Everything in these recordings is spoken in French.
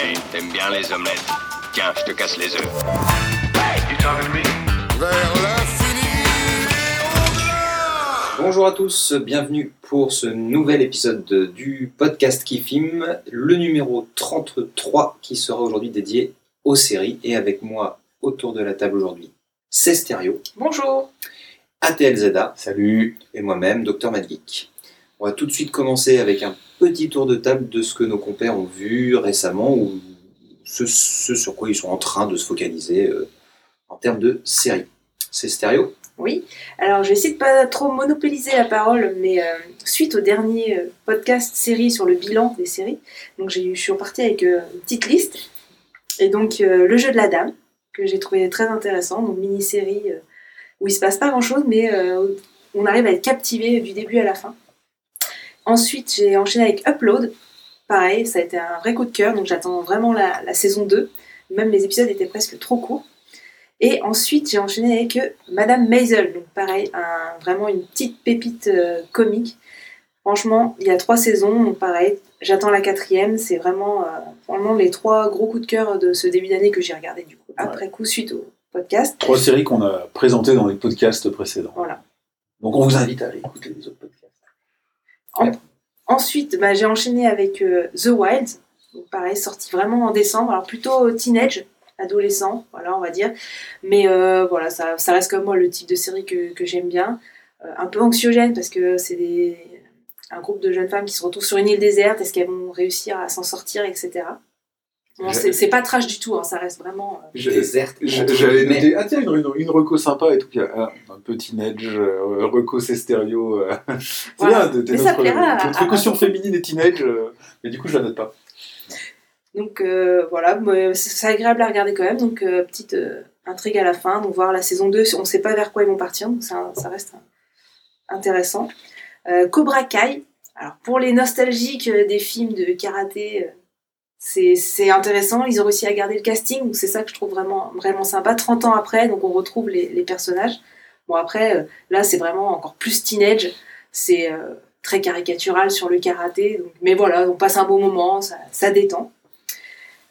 Hey, t'aimes bien les omelettes Tiens, je te casse les œufs. Vers l'infini Bonjour à tous, bienvenue pour ce nouvel épisode de- du podcast qui filme, le numéro 33 qui sera aujourd'hui dédié aux séries. Et avec moi autour de la table aujourd'hui, c'est Stéréo, Bonjour. ATLZA Salut. et moi-même, Dr Madgeek. On va tout de suite commencer avec un petit tour de table de ce que nos compères ont vu récemment ou ce, sur quoi ils sont en train de se focaliser euh, en termes de séries. C'est Stéréo? Oui. Alors, je vais essayer de pas trop monopoliser la parole, mais euh, suite au dernier euh, podcast série sur le bilan des séries, donc je suis repartie avec une petite liste. Et donc, le jeu de la dame, que j'ai trouvé très intéressant, donc mini-série où il se passe pas grand-chose, mais on arrive à être captivé du début à la fin. Ensuite, j'ai enchaîné avec Upload. Pareil, ça a été un vrai coup de cœur, donc j'attends vraiment la, la saison 2. Même les épisodes étaient presque trop courts. Et ensuite, j'ai enchaîné avec euh, Madame Maisel. Donc, pareil, un- vraiment une petite pépite euh, comique. Franchement, il y a trois saisons, donc pareil, j'attends la quatrième. C'est vraiment, euh, vraiment les trois gros coups de cœur de ce début d'année que j'ai regardé du coup, après coup, suite au podcast. Trois séries qu'on a présentées dans les podcasts précédents. Voilà. Donc on vous invite à aller écouter les autres podcasts. Ensuite, bah, j'ai enchaîné avec euh, The Wild. Pareil, sorti vraiment en décembre. Alors, plutôt teenage, adolescent, voilà, on va dire. Mais euh, voilà, ça, reste comme moi le type de série que, j'aime bien. Euh, un peu anxiogène parce que c'est un groupe de jeunes femmes qui se retrouvent sur une île déserte. Est-ce qu'elles vont réussir à s'en sortir, etc. Bon, Je- c'est pas trash du tout, hein, ça reste vraiment. euh, Déserte. J'avais noté, ah tiens, une, une, reco sympa et tout. ah, un petit teenage, euh, reco c'est stéréo. euh. c'est Voilà. bien, t'es notre, caution à- féminine et teenage. euh, mais du coup, je la note pas. Donc euh, voilà, c'est agréable à regarder quand même. Donc euh, petite euh, intrigue à la fin. Donc voir la saison 2, on ne sait pas vers quoi ils vont partir, donc ça, ça reste euh, intéressant. Euh, Cobra Kai. Alors pour les nostalgiques euh, des films de karaté, euh, c'est intéressant. Ils ont réussi à garder le casting, c'est ça que je trouve vraiment, vraiment sympa. 30 ans après, donc on retrouve les, les personnages. Bon après, euh, là c'est vraiment encore plus teenage. C'est euh, très caricatural sur le karaté. donc- mais voilà, on passe un bon moment, ça, ça détend.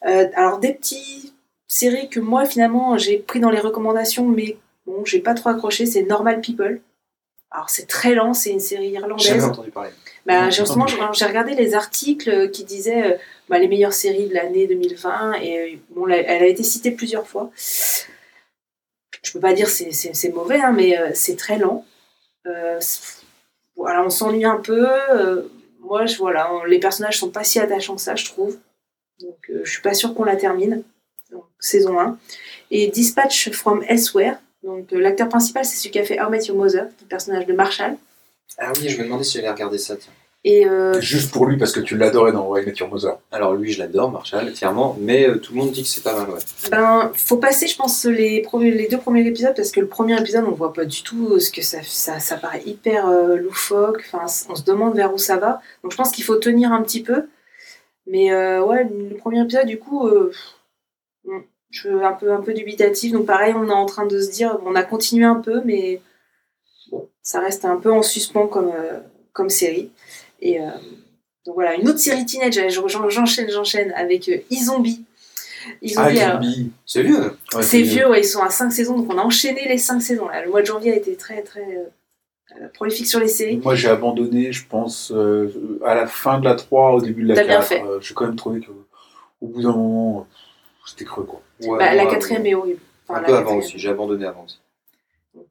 Euh, alors des petites séries que moi finalement j'ai pris dans les recommandations, mais bon, j'ai pas trop accroché, c'est Normal People. Alors c'est très lent, c'est une série Jamais irlandaise. entendu parler. Bah, justement, j'ai regardé les articles qui disaient euh, bah, les meilleures séries de l'année 2020 et euh, bon, elle a été citée plusieurs fois. Je peux pas dire c'est c'est mauvais, hein, mais euh, c'est très lent. Euh, voilà, on s'ennuie un peu. euh, moi, je, voilà, on- les personnages sont pas si attachants que ça, je trouve. Donc, euh, je suis pas sûre qu'on la termine. Donc, saison 1. Et Dispatch from Elsewhere. Donc, l'acteur principal, c'est celui qui a fait How Met Your Mother, le personnage de Marshall. Ah oui, je me demandais si j'allais regarder ça. Tiens. Et euh, Juste pour lui, parce que tu l'adorais dans Why Met Your Mother. Alors lui, je l'adore, Marshall, clairement, mais euh, tout le monde dit que c'est pas mal, ouais. Ben, faut passer, je pense, les, premiers, les deux premiers épisodes parce que le premier épisode, on voit pas du tout ce que ça, ça, ça paraît hyper euh, loufoque. Enfin, on se demande vers où ça va. Donc, je pense qu'il faut tenir un petit peu. Mais euh, ouais, le premier épisode, du coup, euh, bon, je suis un peu, un peu dubitatif. Donc, pareil, on est en train de se dire, on a continué un peu, mais bon, ça reste un peu en suspens comme, euh, comme série. Et euh, donc voilà, une autre série teenage, j'enchaîne, j'enchaîne avec euh, e-Zombie. Ah, E-Zombie, alors- Zombie. C'est vieux. Ouais, c'est vieux, ouais, ils sont à 5 saisons, donc on a enchaîné les 5 saisons. Là. Le mois de janvier a été très très prolifique sur les séries. Moi, j'ai abandonné, je pense, euh, à la fin de la 3, au début de la T'as 4. bien fait. euh, j'ai quand même trouvé qu'au au bout d'un moment, c'était creux, quoi. Ouais, Bah, la quatrième est horrible. Enfin, Un peu avant aussi, j'ai abandonné avant aussi.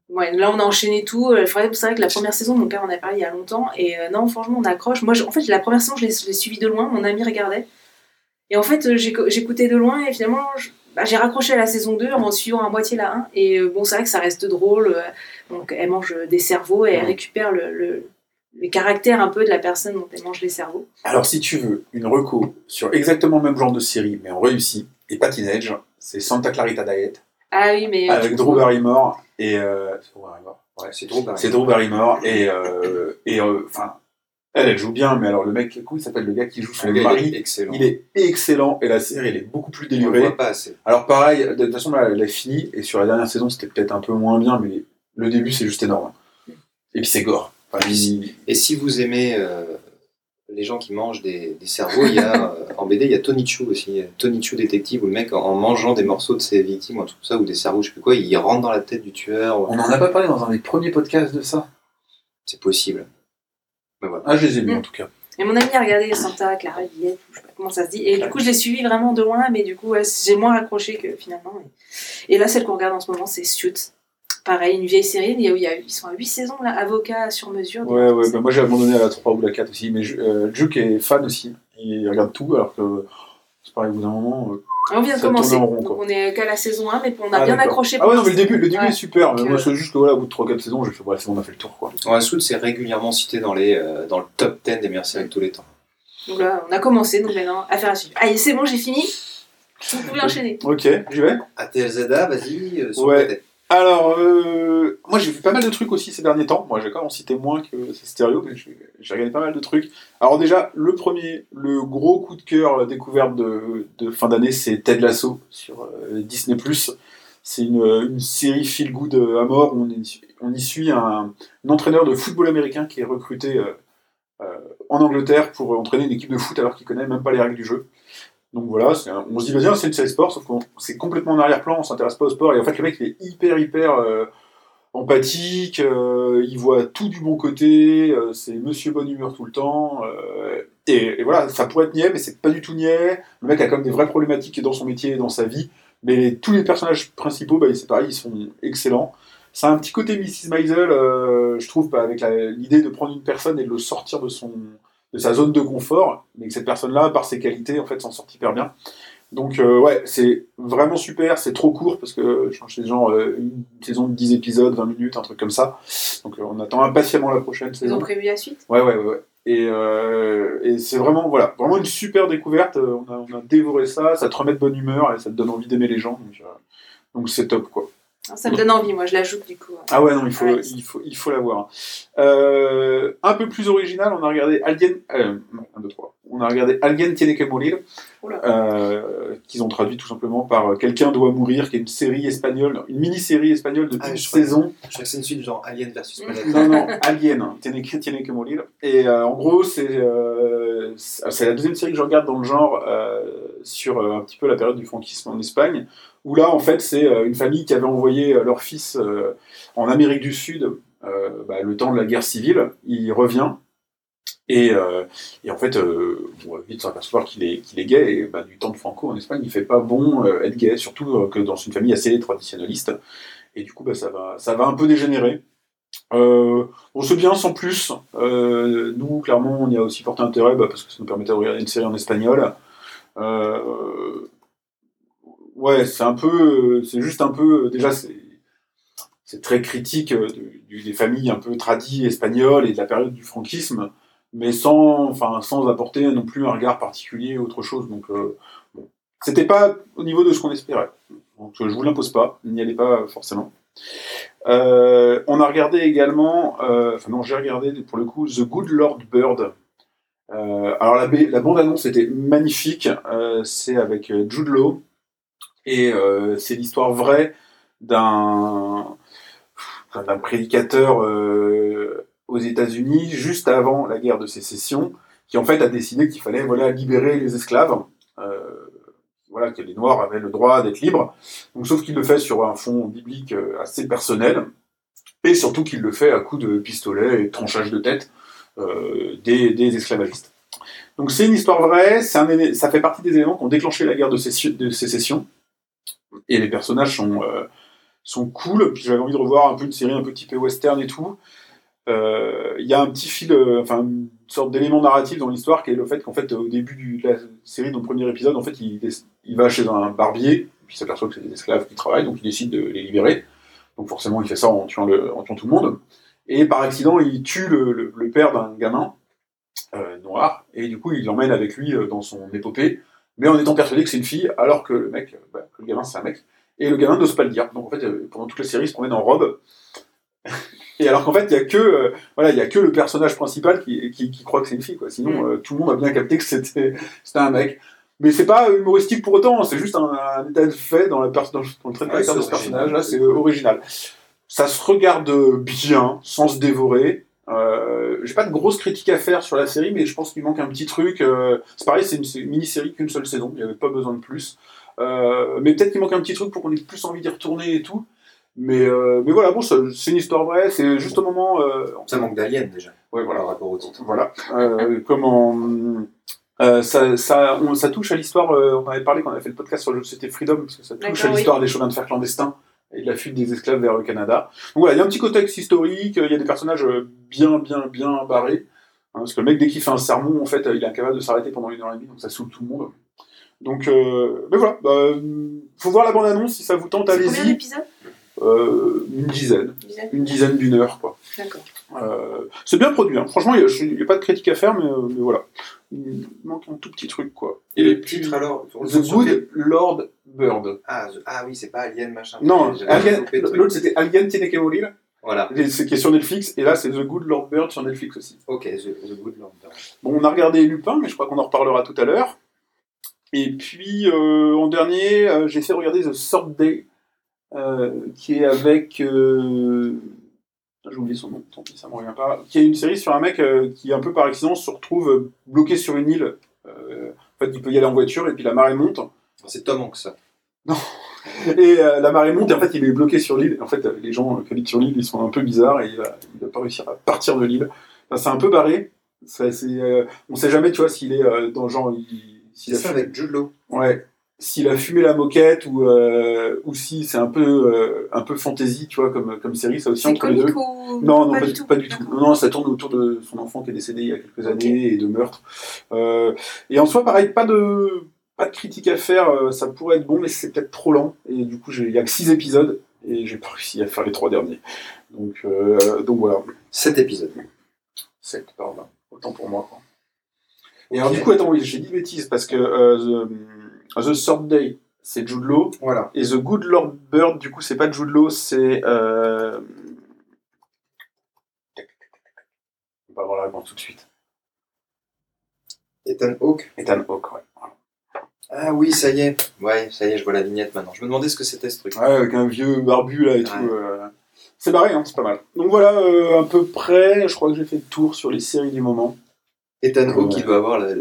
Ouais, là, on a enchaîné tout. Euh, C'est vrai que la première saison, mon père en a parlé il y a longtemps. Et euh, non, franchement, on accroche. Moi, je- en fait, la première saison, je l'ai suivie de loin. Mon ami regardait. Et en fait, euh, j'écoutais de loin. Et finalement, je- bah, j'ai raccroché à la saison 2 en suivant à moitié la 1. Et euh, bon, c'est vrai que ça reste drôle. donc, elle mange des cerveaux et elle récupère le, le, le caractère un peu de la personne dont elle mange les cerveaux. Alors, si tu veux une reco sur exactement le même genre de série, mais en réussi, et pas teenage, c'est Santa Clarita Diet, Ah oui, mais. avec tu- Drew Barrymore et... Euh, c'est Drew Barrymore Ouais. C'est Drew Barrymore et... euh, et euh, enfin, elle, elle joue bien, mais alors le mec, comment il s'appelle le gars qui joue son Le gars, il mari? est excellent. Il est excellent et la série, elle est beaucoup plus On voit pas assez. Alors pareil, de toute façon, là, elle a fini, et sur la dernière saison, c'était peut-être un peu moins bien, mais le début, c'est juste énorme. Et puis c'est gore. Enfin, il- Et si vous aimez euh, les gens qui mangent des, des cerveaux, il y a, euh, en BD, il y a Tony Chu aussi. Tony Chu détective, où le mec, en, en mangeant des morceaux de ses victimes, ou ça, ou des cerveaux, je sais plus quoi, il rentre dans la tête du tueur. On n'en a pas parlé dans un des premiers podcasts de ça? C'est possible. Mais voilà. Ah, je les ai lus Mm. en tout cas. Et mon ami a regardé Santa Clara Villette, je sais pas comment ça se dit. Et du coup, je l'ai suivi vraiment de loin, mais du coup, ouais, j'ai moins accroché que finalement. Et, et là, celle qu'on regarde en ce moment, c'est Suits. Pareil, une vieille série, il y a, il y a- ils sont à 8 saisons, là, avocats sur mesure. Ouais, ouais, bah moi j'ai abandonné à la 3 ou la 4 aussi, mais euh, Juke est fan aussi. Il regarde tout, alors que c'est pareil, au bout d'un moment. euh, on vient de commencer, rond, donc on est qu'à la saison 1, mais on a Ah, bien accroché. Ah ouais, non, mais le début, le début Ouais. est super. mais Donc, moi, euh, c'est juste que voilà, au bout de 3-4 saisons, j'ai fait, c'est bon, on a fait le tour, quoi. Ouais, c'est régulièrement cité dans, les, euh, dans le top 10 des meilleures séries de tous les temps. Donc là, on a commencé, donc maintenant, affaire à suivre. Allez, c'est bon, j'ai fini. Vous pouvez enchaîner. Ok, j'y vais. ATLZA, vas-y, euh, sur Ouais. Alors, euh, moi j'ai vu pas mal de trucs aussi ces derniers temps. Moi j'ai quand même en cité moins que c'est stéréo, mais j'ai regardé pas mal de trucs. Alors déjà, le premier, le gros coup de cœur euh, découverte de, fin d'année, c'est Ted Lasso sur euh, Disney+. C'est une, série feel good euh, à mort. On, y- on y suit un, entraîneur de football américain qui est recruté en Angleterre pour entraîner une équipe de foot alors qu'il connaît même pas les règles du jeu. Donc voilà, c'est on se dit, vas-y, c'est une série sport, sauf que c'est complètement en arrière-plan, on s'intéresse pas au sport, et en fait, le mec, il est hyper, hyper euh, empathique, euh, il voit tout du bon côté, euh, c'est monsieur bonne humeur tout le temps, et, voilà, ça pourrait être niais, mais c'est pas du tout niais. Le mec a quand même des vraies problématiques dans son métier et dans sa vie, mais tous les personnages principaux, bah, c'est pareil, ils sont excellents. A un petit côté Mrs. Maisel, je trouve, bah, avec l'idée de prendre une personne et de le sortir de son de sa zone de confort, mais que cette personne-là, par ses qualités, en fait, s'en sort hyper bien. Donc, euh, ouais, c'est vraiment super, c'est trop court, parce que je pense que c'est genre euh, une saison de 10 épisodes, 20 minutes, un truc comme ça. Donc, euh, on attend impatiemment la prochaine Ils saison. ont prévu la suite? Ouais, ouais, ouais. ouais. Et, euh, et c'est vraiment, voilà, vraiment une super découverte. On a, on a dévoré ça, ça te remet de bonne humeur et ça te donne envie d'aimer les gens. Donc, donc c'est top, quoi. Ça me donne envie, moi, je l'ajoute du coup. Ah ouais, non, il faut, Ouais. il faut, il faut l'avoir. Euh, un peu plus original, on a regardé Alien, euh, non, un, deux, trois. On a regardé Alien tiene que morir, Oula. euh, qu'ils ont traduit tout simplement par euh, Quelqu'un doit mourir, qui est une série espagnole, une mini-série espagnole de Ah, une je crois. saison. Je crois que c'est une suite genre Alien versus Mm. Planète. Non, non, Alien, hein, tiene que, tiene que morir. Et euh, en gros, c'est euh, c'est la deuxième série que je regarde dans le genre euh, sur euh, un petit peu la période du franquisme en Espagne, où là, en fait, c'est euh, une famille qui avait envoyé euh, leur fils euh, en Amérique du Sud bah, le temps de la guerre civile. Il revient. Et, en fait, on va vite s'apercevoir qu'il est, gay, et bah, du temps de Franco en Espagne, il fait pas bon être gay, surtout que dans une famille assez traditionnaliste. Et du coup, bah, ça, va, ça va un peu dégénérer. On se bien sans plus. Nous, clairement, on y a aussi porté intérêt parce que ça nous permettait de regarder une série en espagnol. Ouais, c'est un peu, c'est juste un peu, déjà, c'est, très critique euh, des familles un peu tradies espagnoles et de la période du franquisme, mais sans, enfin, sans apporter non plus un regard particulier autre chose. Donc, euh, c'était pas au niveau de ce qu'on espérait. Je vous l'impose pas, n'y allez pas forcément. Euh, on a regardé également, enfin non, j'ai regardé pour le coup The Good Lord Bird. Alors la, la bande-annonce était magnifique, c'est avec Jude Law, et euh, c'est l'histoire vraie d'un prédicateur euh, aux États-Unis juste avant la guerre de sécession, qui en fait a décidé qu'il fallait voilà libérer les esclaves, euh, voilà que les Noirs avaient le droit d'être libres. Donc sauf qu'il le fait sur un fond biblique assez personnel, et surtout qu'il le fait à coups de pistolet et de tranchage de tête des, esclavagistes. Donc c'est une histoire vraie, un ça fait partie des éléments qui ont déclenché la guerre de sécession, et les personnages sont, euh, sont cool, puis j'avais envie de revoir un peu une série un peu typée western et tout. Euh, Il y a un petit fil, euh, enfin une sorte d'élément narratif dans l'histoire qui est le fait qu'en fait au début de la série, dans le premier épisode, en fait il, il va chez un barbier, puis il s'aperçoit que c'est des esclaves qui travaillent, donc il décide de les libérer. Donc forcément il fait ça en tuant, le, en tuant tout le monde. Et par accident il tue le, le- père d'un gamin noir, et du coup il l'emmène avec lui dans son épopée, mais en étant persuadé que c'est une fille, alors que le mec, euh, bah, le gamin c'est un mec, et le gamin n'ose pas le dire. Donc en fait, euh, pendant toute la série, il se promène en robe. Et alors qu'en fait, il y a que euh, voilà, il y a que le personnage principal qui, qui, qui croit que c'est une fille, quoi. Sinon, Mm. euh, tout le monde a bien capté que c'était un mec. Mais c'est pas humoristique pour autant, c'est juste un, un état de fait dans, la pers- dans, le- dans le trait de Ouais, caractère de ce original. personnage. Là, c'est original. Ça se regarde bien, sans se dévorer. Euh, J'ai pas de grosses critiques à faire sur la série, mais je pense qu'il manque un petit truc. euh, c'est pareil, c'est une, mini-série qu'une seule saison, il n'y avait pas besoin de plus. Euh, mais peut-être qu'il manque un petit truc pour qu'on ait plus envie d'y retourner et tout. Mais, euh, mais voilà, bon, c'est une histoire vraie, c'est juste au moment. euh, Ça manque d'aliens déjà, ouais, voilà. par rapport au titre. Voilà. Euh, comment euh, ça, ça, on- ça touche à l'histoire. euh, on avait parlé quand on avait fait le podcast sur le jeu de société Freedom, parce que ça touche à oui. l'histoire des chemins de fer clandestins et de la fuite des esclaves vers le Canada. Donc voilà, il y a un petit contexte historique. Il y a des personnages euh, bien, bien, bien barrés. Hein, parce que le mec, dès qu'il fait un sermon, en fait, euh, il est incapable de s'arrêter pendant une heure et demie, donc ça saoule tout le monde. Donc, euh, mais voilà. Bah, faut voir la bande-annonce si ça vous tente, C'est combien allez-y. d'épisodes? Euh, une dizaine, Dizaine une dizaine d'une heure, quoi. D'accord. Euh, c'est bien produit, hein. franchement, il n'y a, pas de critique à faire, mais, euh, mais voilà. Il manque un tout petit truc, quoi. Et le puis, titre alors The Good Lord Bird. Ah, The- ah oui, c'est pas Alien machin. Non, l'autre c'était Alien Tiene que Morir, Voilà. c'est qui est sur Netflix, et là c'est The Good Lord Bird sur Netflix aussi. Ok, The, The Good Lord. Bon, on a regardé Lupin, mais je crois qu'on en reparlera tout à l'heure. Et puis, euh, en dernier, euh, j'ai fait regarder The Sword Day, euh, qui est avec... J'ai oublié son nom, tant pis, ça me revient pas. Qui est une série sur un mec euh, qui, un peu par accident, se retrouve euh, bloqué sur une île. Euh, en fait, il peut y aller en voiture, et puis la marée monte. C'est Tom Hanks, ça. Et euh, la marée monte, et en fait, il est bloqué sur l'île. En fait, les gens qui habitent sur l'île, ils sont un peu bizarres, et il va, il va pas réussir à partir de l'île. Enfin, c'est un peu barré. Ça, c'est, on sait jamais, tu vois, s'il est dans le genre... il- s'il C'est a ça fumé- avec Jude Law. Ouais. S'il a fumé la moquette ou, euh, ou si c'est un peu, euh, un peu fantasy, tu vois, comme, comme série, ça aussi entre les deux. ou Non, non, pas, du tout. Pas du tout. Non, non, ça tourne autour de son enfant qui est décédé il y a quelques années et de meurtre. Euh, et en soi, pareil, pas de, pas de critique à faire. euh, Ça pourrait être bon, mais c'est peut-être trop lent. Et du coup, il y a que 6 épisodes et j'ai pas réussi à faire les trois derniers. Donc, euh, donc voilà. Cet épisode. 7, pardon. Autant pour moi. quoi. Et alors, du coup, attends, oui, j'ai dit bêtises parce que euh, The, Sword Day, c'est Jude Law. Voilà. Et The Good Lord Bird, du coup, c'est pas Jude Law, c'est. Euh... On va avoir la réponse tout de suite. Ethan Hawke. Ethan Hawke, ouais. Ah oui, ça y est. Ouais, ça y est, je vois la vignette maintenant. Je me demandais ce que c'était ce truc. Ouais, avec un vieux barbu là et tout. Euh, C'est barré, hein, c'est pas mal. Donc voilà, euh, à peu près, je crois que j'ai fait le tour sur les séries du moment. Ethan Hawke Ouais. qui doit avoir la-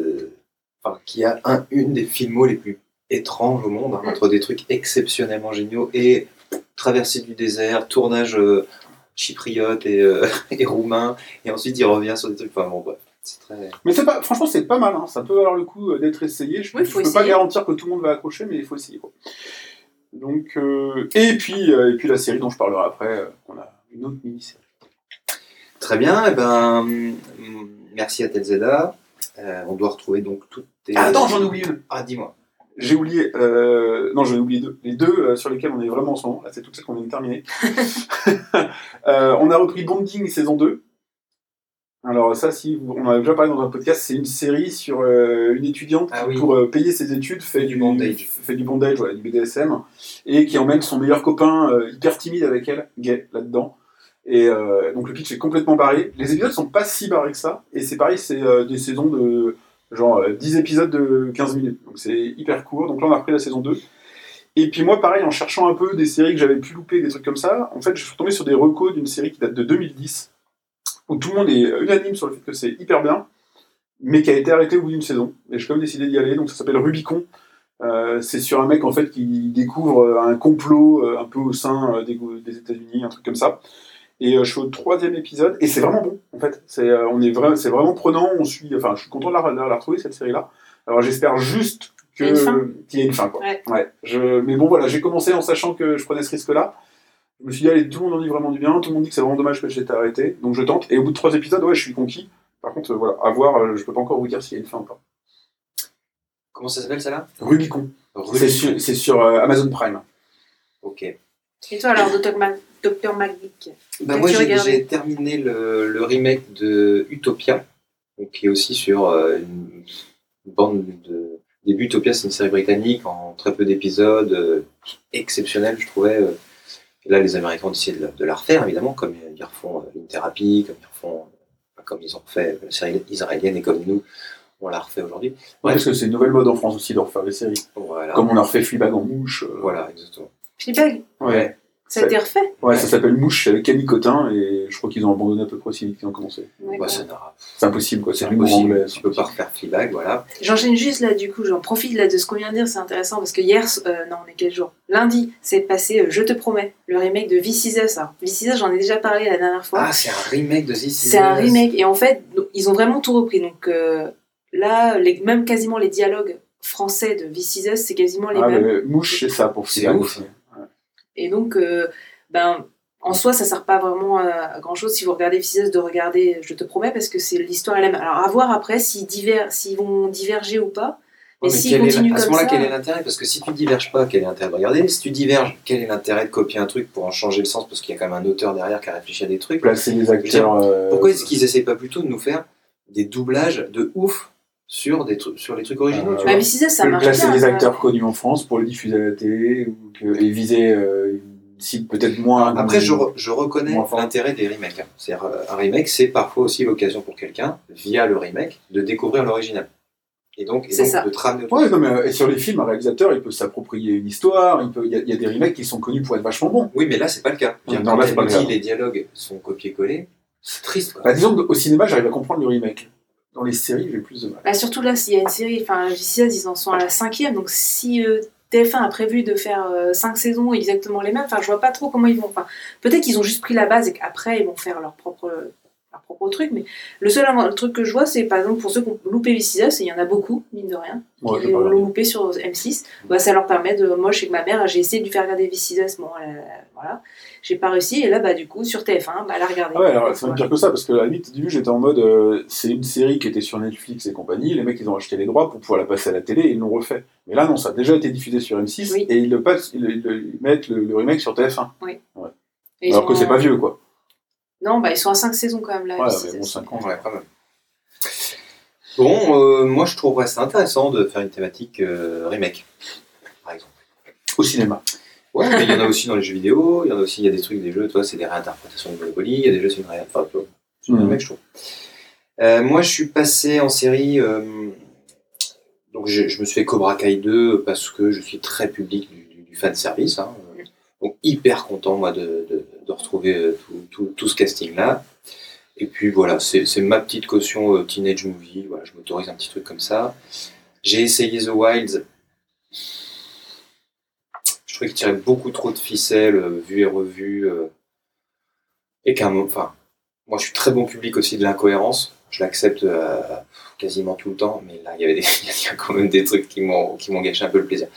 enfin, qui a un, une des filmos les plus étranges au monde, hein, Mm. entre des trucs exceptionnellement géniaux et traversée du désert, tournage euh, chypriote et, euh, et roumain, et ensuite il revient sur des trucs. Enfin bon, bref, c'est très. Mais c'est pas, franchement, c'est pas mal, hein. ça peut valoir le coup euh, d'être essayé. Je, Oui, je faut peux pas garantir que tout le monde va accrocher, mais il faut essayer. Quoi. Donc, euh, et, puis, euh, et puis la série dont je parlerai après, euh, on a une autre mini-série. Très bien, et ben hum, merci à Telzeda. Euh, on doit retrouver donc toutes tes. Ah, attends, j'en ai oublié une. Ah, dis-moi. J'ai oublié, euh, non, j'en ai oublié deux. Les deux euh, sur lesquels on est vraiment en ce moment, là, c'est toutes celles qu'on vient de terminer. Euh, on a repris Bonding saison 2. Alors, ça, si vous- on en a déjà parlé dans un podcast, c'est une série sur euh, une étudiante Ah qui, oui. pour euh, payer ses études, fait du bondage. fait du bondage, voilà, du BDSM, et qui emmène son meilleur copain euh, hyper timide avec elle, gay, là-dedans. Et euh, donc le pitch est complètement barré. Les épisodes sont pas si barrés que ça, et c'est pareil, c'est euh, des saisons de genre euh, 10 épisodes de 15 minutes, donc c'est hyper court. Donc là on a repris la saison 2. Et puis moi pareil, en cherchant un peu des séries que j'avais pu louper, des trucs comme ça, en fait je suis tombé sur des recos d'une série qui date de 2010, où tout le monde est unanime sur le fait que c'est hyper bien, mais qui a été arrêté au bout d'une saison. Et j'ai quand même décidé d'y aller, donc ça s'appelle Rubicon. Euh, c'est sur un mec en fait qui découvre euh, un complot euh, un peu au sein euh, des, des États-Unis, un truc comme ça. Et euh, je suis au troisième épisode et c'est vraiment bon en fait. C'est euh, on est vraiment c'est vraiment prenant. On suit. Enfin, je suis content de la, de la retrouver cette série là. Alors j'espère juste que Qu'il y ait une fin quoi. Ouais. Je, mais bon voilà, j'ai commencé en sachant que je prenais ce risque là. Je me suis dit allez, tout le monde en dit vraiment du bien. Tout le monde dit que c'est vraiment dommage que j'ai été arrêté. Donc je tente. Et au bout de trois épisodes, ouais, je suis conquis. Par contre, euh, voilà, à voir. euh, je peux pas encore vous dire s'il y a une fin ou pas. Comment ça s'appelle celle-là? Rubicon. Rubicon. c'est sur, euh, Amazon Prime. Ok. Et toi alors, Dr. Mag- Dr. McGeek Bah, moi, j'ai terminé le, le remake de Utopia, qui est aussi sur euh, une bande de. Début, Utopia, c'est une série britannique en très peu d'épisodes, euh, exceptionnelle, je trouvais. euh. Et là, les Américains ont décidé de, la- de la refaire, évidemment, comme ils refont euh, une thérapie, comme ils refont. comme ils ont fait la série israélienne et comme nous, on la refait aujourd'hui. Ouais, parce que c'est une nouvelle mode en France aussi de refaire des séries. Voilà. Comme on a refait Fleabag en mouche. euh, Voilà, exactement. Fleabag? Ouais. Ça a été refait. Ouais, ça s'appelle Mouche avec Camille Cotin et je crois qu'ils ont abandonné à peu près aussi vite qu'ils ont commencé. Bah, ça C'est impossible quoi, c'est l'humour impossible. anglais. Tu peux pas refaire Fleabag, voilà. J'enchaîne juste là, du coup, j'en profite là de ce qu'on vient de dire, c'est intéressant parce que hier, euh, non, on est quel jour? Lundi, c'est passé euh, Je te promets, le remake de This Is Us. Alors, This Is Us, j'en ai déjà parlé la dernière fois. Ah, c'est un remake de This Is c'est un remake et en fait, ils ont vraiment tout repris. Donc euh, là, les, même quasiment les dialogues français de This Is Us, c'est quasiment les Ah, mêmes. mais Mouche, c'est ça pour C'est ouf. Et donc, euh, ben, en soi, ça sert pas vraiment à, à grand chose si vous regardez Us de regarder Je te promets parce que c'est l'histoire elle-même. Alors à voir après s'ils diver- s'ils vont diverger ou pas. Et mais s'ils quel est continuent la- à ce moment-là, quel est l'intérêt? Parce que si tu diverges pas, quel est l'intérêt de regarder? Si tu diverges, quel est l'intérêt de copier un truc pour en changer le sens? Parce qu'il y a quand même un auteur derrière qui a réfléchi à des trucs. Placer les acteurs. euh, Pourquoi est-ce qu'ils essayent pas plutôt de nous faire des doublages de ouf sur, des trucs sur les trucs originaux Euh, tu Bah, vois This Is Us, ça que marche placer bien. des ça. acteurs connus en France pour les diffuser à la télé ou que, et viser euh, cible peut-être moins. Après, je, re- je reconnais l'intérêt des remakes. hein. C'est-à-dire, euh, un remake, c'est parfois aussi l'occasion pour quelqu'un, via le remake, de découvrir l'original. Et donc, et C'est donc ça. de te au Ouais, non, mais euh, et sur les films, un réalisateur, il peut s'approprier une histoire. Il peut, il y, a- il y a des remakes qui sont connus pour être vachement bons. Oui, mais là, c'est pas le cas. Non, Quand là, c'est pas le cas. les dialogues sont copiés-collés, c'est triste. Quoi. Bah, disons qu'au cinéma, j'arrive à comprendre le remake. Dans les séries, j'ai plus de mal. Bah, surtout là, s'il y a une série, enfin, This Is Us, ils en sont à la cinquième, donc si euh, TF1 a prévu de faire euh, cinq saisons exactement les mêmes, enfin, je vois pas trop comment ils vont. Enfin, peut-être qu'ils ont juste pris la base et qu'après ils vont faire leur propre propre truc, mais le seul le truc que je vois, c'est par exemple pour ceux qui ont loupé This Is Us, et il y en a beaucoup, mine de rien, Ouais, qui l'ont loupé sur M6, bah, ça leur permet de. Moi, je sais que ma mère, j'ai essayé de lui faire regarder This Is Us, bon, elle- voilà, j'ai pas réussi, et là, bah, du coup, sur TF1, bah, elle a regardé. Ah ouais, alors c'est même pire que ça, parce que à la limite, au début, j'étais en mode, euh, c'est une série qui était sur Netflix et compagnie, les mecs, ils ont acheté les droits pour pouvoir la passer à la télé et ils l'ont refait. Mais là, non, ça a déjà été diffusé sur M6 Oui. et ils, le passent, ils, le- ils mettent le, le remake sur TF1. Et ils alors que c'est pas vieux, quoi. Non, bah, ils sont à 5 saisons quand même, là. Ouais, mais bon, Us. 5 ans. Ouais, quand même. Bon, euh, moi je trouverais ça intéressant de faire une thématique euh, remake, par exemple. Au cinéma. Ouais, mais il y en a aussi dans les jeux vidéo, il y en a aussi, il y a des trucs, des jeux, toi, c'est des réinterprétations de Monopoly, il y a des jeux, c'est une réinterprétation. Enfin, tu vois, c'est une Mhm. remake, je trouve. Euh, moi, je suis passé en série, euh, donc je, je me suis fait Cobra Kai 2 parce que je suis très public du, du, du fan service. Hein. Donc hyper content, moi, de, de, de retrouver euh, tout, ce casting-là. Et puis voilà, c'est ma petite caution euh, teenage movie. Voilà, je m'autorise un petit truc comme ça. J'ai essayé The Wilds. Je trouvais qu'il tirait beaucoup trop de ficelles, euh, vues et revues. et qu'un enfin, moi je suis très bon public aussi de l'incohérence. Je l'accepte quasiment tout le temps, mais là il y avait a quand même des trucs qui m'ont qui m'ont gâché un peu le plaisir.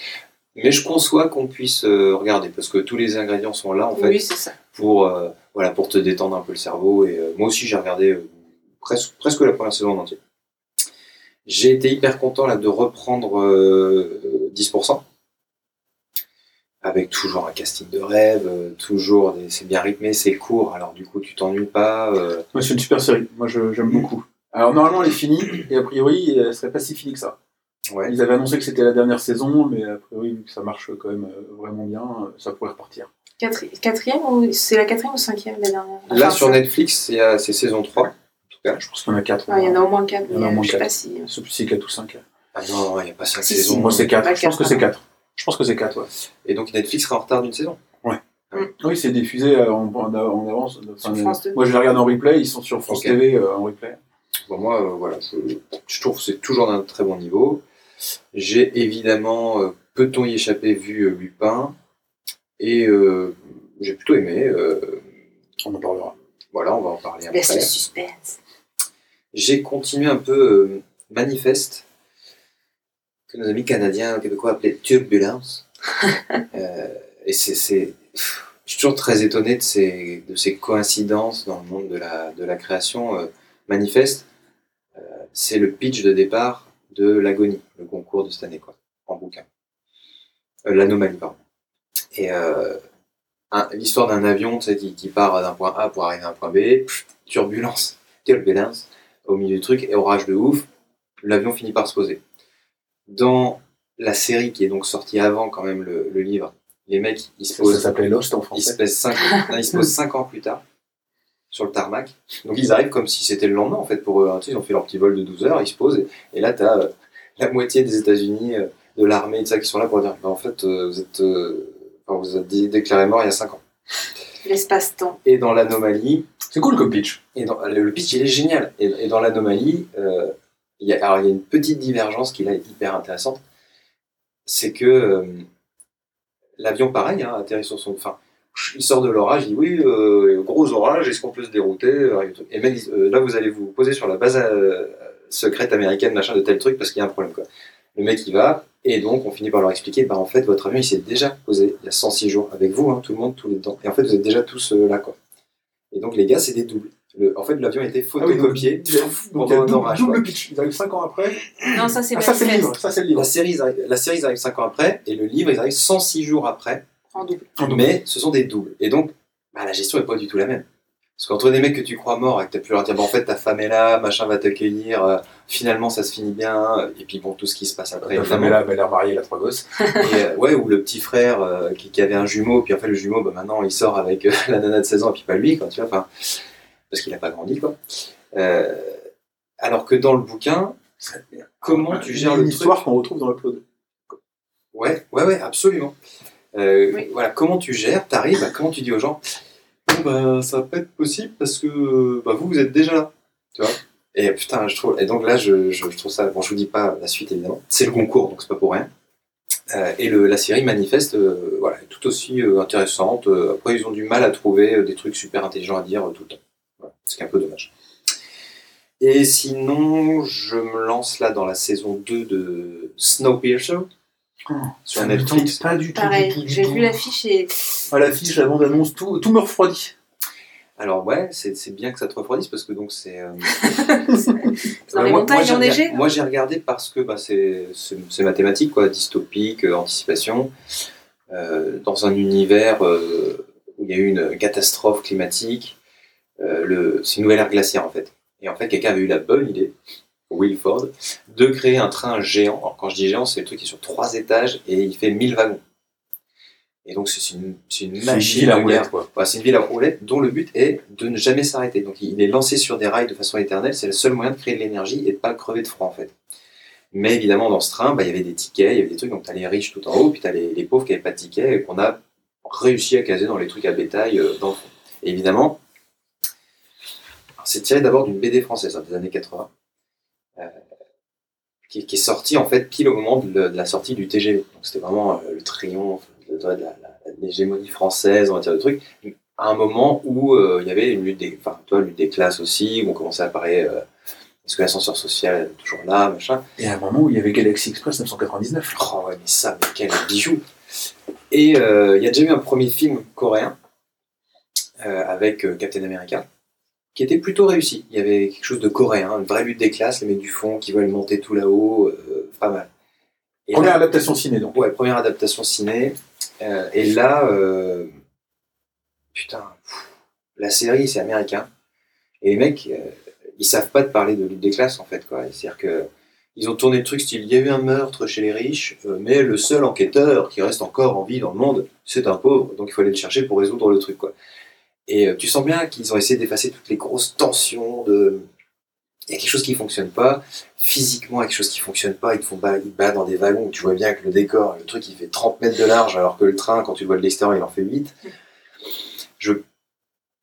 Mais je conçois qu'on puisse euh, regarder parce que tous les ingrédients sont là en fait Oui, c'est ça. pour, euh, voilà, pour te détendre un peu le cerveau. Et euh, moi aussi, j'ai regardé euh, presque, presque la première saison en entier. J'ai été hyper content là, de reprendre euh, 10%, avec toujours un casting de rêve, euh, toujours des- c'est bien rythmé, c'est court, alors du coup tu t'ennuies pas. euh, Ouais, c'est une super série. Moi, je- j'aime beaucoup. Alors, normalement, elle est finie, et a priori, elle serait pas si finie que ça. Ouais. Ils avaient annoncé que c'était la dernière saison, mais a priori, vu que ça marche quand même euh, vraiment bien, euh, ça pourrait repartir. Quatri- Quatrième ou c'est la quatrième ou cinquième la dernière? Là Enfin, sur Netflix, c'est c'est saison 3. En tout cas. Je pense qu'il y en a 4. Ah, Il y en a au moins quatre, Il y en a au euh, moins je sais quatre. pas si. Sais plus si c'est 4 ou 5. Ah non, il n'y a pas 5 Si, si, saisons. Moi, c'est 4. Pas Je pense que c'est hein. 4. Je pense que c'est 4, ouais. Et donc Netflix sera en retard d'une saison? Oui, c'est diffusé en, en, en avance. Enfin, Sur France 2. Moi, je les regarde en replay, ils sont sur France Ok. TV euh, en replay. Bon, moi, euh, voilà, je, je trouve que c'est toujours d'un très bon niveau. J'ai évidemment, euh, peut-on y échapper, vu euh, Lupin. Et euh, j'ai plutôt aimé. On en parlera. voilà, on va en parler Laisse le après. suspense. J'ai continué un peu Manifeste, que nos amis canadiens québécois appelaient Turbulence. Euh, et c'est. Je suis toujours très étonné de ces, de ces coïncidences dans le monde de la, de la création. Euh, Manifeste, euh, c'est le pitch de départ de l'Agonie, le concours de cette année, quoi, en bouquin. Euh, L'anomalie, pardon. Et euh, l'histoire d'un avion tu sais, qui, qui part d'un point A pour arriver à un point B, pff, turbulence, turbulence, au milieu du truc, et orage de ouf, l'avion finit par se poser. Dans la série qui est donc sortie avant quand même le, le livre, les mecs, ils se Ça, ça posent s'appelait Lost en ils se, français. posent cinq, non, ils se posent cinq ans plus tard sur le tarmac. Donc ils arrivent comme si c'était le lendemain en fait pour eux. Sais, ils ont fait leur petit vol de 12 heures, ils se posent et, et là tu as la moitié des États-Unis, euh, de l'armée et de ça qui sont là pour dire bah, en fait euh, vous êtes, euh, enfin, vous êtes dé- déclaré mort il y a 5 ans. L'espace-temps. Et dans l'anomalie, C'est cool comme pitch. et dans, le pitch il est génial. Et, et dans l'anomalie, euh, il y a, alors il y a une petite divergence qui là est hyper intéressante. C'est que euh, l'avion, pareil, hein, atterrit sur son. Enfin, il sort de l'orage, il dit oui, euh, gros orage, est-ce qu'on peut se dérouter euh, Et le mec dit, euh, là vous allez vous poser sur la base euh, secrète américaine, machin de tel truc, parce qu'il y a un problème. Quoi. Le mec il va, et donc on finit par leur expliquer, bah en fait votre avion il s'est déjà posé il y a 106 jours avec vous, hein, tout le monde, tous les temps. Et en fait vous êtes déjà tous euh, là quoi. Et donc les gars c'est des doubles. Le- en fait l'avion a été Ah oui, donc, photocopié pendant un double, orage. double pitch. Ils arrivent 5 ans après. Non, ça c'est Ah, le livre. Ça, c'est le livre. La série, ils arrivent- la série ils arrivent 5 ans après, et le livre ils arrivent 106 jours après, En double. Mais ce sont des doubles. Et donc bah, la gestion est pas du tout la même. Parce qu'entre des mecs que tu crois morts et que tu as pu leur dire, bah, en fait, ta femme est là, machin va t'accueillir, euh, finalement ça se finit bien, et puis bon, tout ce qui se passe après. La femme est là, elle a l'air mariée, elle a trois gosses. Et, euh, ouais, ou le petit frère euh, qui, qui avait un jumeau, puis en fait le jumeau, bah, maintenant il sort avec euh, la nana de 16 ans, et puis pas lui, quoi, tu vois, enfin, parce qu'il a pas grandi, quoi. Euh, alors que dans le bouquin, comment tu gères une le histoire truc qu'on retrouve dans l'upload. Ouais, ouais, ouais, absolument. Euh, Oui. Voilà, comment tu gères, t'arrives, bah, comment tu dis aux gens, bon, bah, ça va pas être possible parce que bah, vous, vous êtes déjà là, tu vois? Et putain, je trouve, et donc là, je, je, je trouve ça, bon, je vous dis pas la suite évidemment, c'est le concours, donc c'est pas pour rien. Euh, et le, la série manifeste, euh, voilà, est tout aussi euh, intéressante. Euh, après, ils ont du mal à trouver euh, des trucs super intelligents à dire euh, tout le temps. Voilà, ce qui est un peu dommage. Et sinon, je me lance là dans la saison 2 de Snowpiercer sur Ça Netflix. pas du tout. Pareil, du tout, du j'ai vu l'affiche et Ah, l'affiche, la bande-annonce, tout, tout me refroidit. Alors ouais, c'est c'est bien que ça te refroidisse parce que donc c'est. euh, dans les moi- montagnes moi, j'ai enneigées. Moi j'ai regardé parce que bah, c'est c'est- c'est mathématique quoi, dystopique, euh, anticipation, euh, dans un univers euh, où il y a eu une catastrophe climatique. euh, le- c'est une nouvelle ère glaciaire en fait. Et en fait, quelqu'un avait eu la bonne idée, Will Ford, de créer un train géant. Alors quand je dis géant, c'est le truc qui est sur trois étages et il fait 1000 wagons. Et donc c'est une, une machine ville à roulettes, quoi. C'est une ville à roulettes dont le but est de ne jamais s'arrêter. Donc il est lancé sur des rails de façon éternelle. C'est le seul moyen de créer de l'énergie et de pas crever de froid en fait. Mais évidemment, dans ce train, bah, il y avait des tickets, il y avait des trucs. Donc tu as les riches tout en haut, puis tu as les, les pauvres qui n'avaient pas de tickets et qu'on a réussi à caser dans les trucs à bétail euh, dans le fond. Et évidemment, c'est tiré d'abord d'une BD française hein, des années 80. Euh, qui, qui est sortie en fait pile au moment de, de la sortie du TGV. Donc c'était vraiment euh, le triomphe de, de l'hégémonie française, on va dire le truc à un moment où euh, il y avait une lutte des, enfin, toi, lutte des classes aussi, où on commençait à apparaître, euh, est-ce que l'ascenseur social est toujours là, machin. Et à un moment où il y avait Galaxy Express 999. Oh ouais, mais ça, mais quel bijou Et euh, il y a déjà eu un premier film coréen euh, avec euh, Captain America, qui était plutôt réussi. Il y avait quelque chose de coréen, une vraie lutte des classes, les mecs du fond qui veulent monter tout là-haut, euh, pas mal. Et Première là- adaptation ciné, donc. Ouais, première adaptation ciné. Euh, et là, euh, putain, pff, la série, c'est américain. Et les mecs, ils savent pas te parler de lutte des classes, en fait, quoi. C'est-à-dire que ils ont tourné le truc style, il y a eu un meurtre chez les riches, mais le seul enquêteur qui reste encore en vie dans le monde, c'est un pauvre, donc il faut aller le chercher pour résoudre le truc, quoi. Et euh, tu sens bien qu'ils ont essayé d'effacer toutes les grosses tensions de... Il y a quelque chose qui fonctionne pas, physiquement, il y a quelque chose qui fonctionne pas, ils te font battre, dans des wagons. Tu vois bien que le décor, le truc, il fait 30 mètres de large, alors que le train, quand tu vois de l'extérieur, il en fait 8. Je...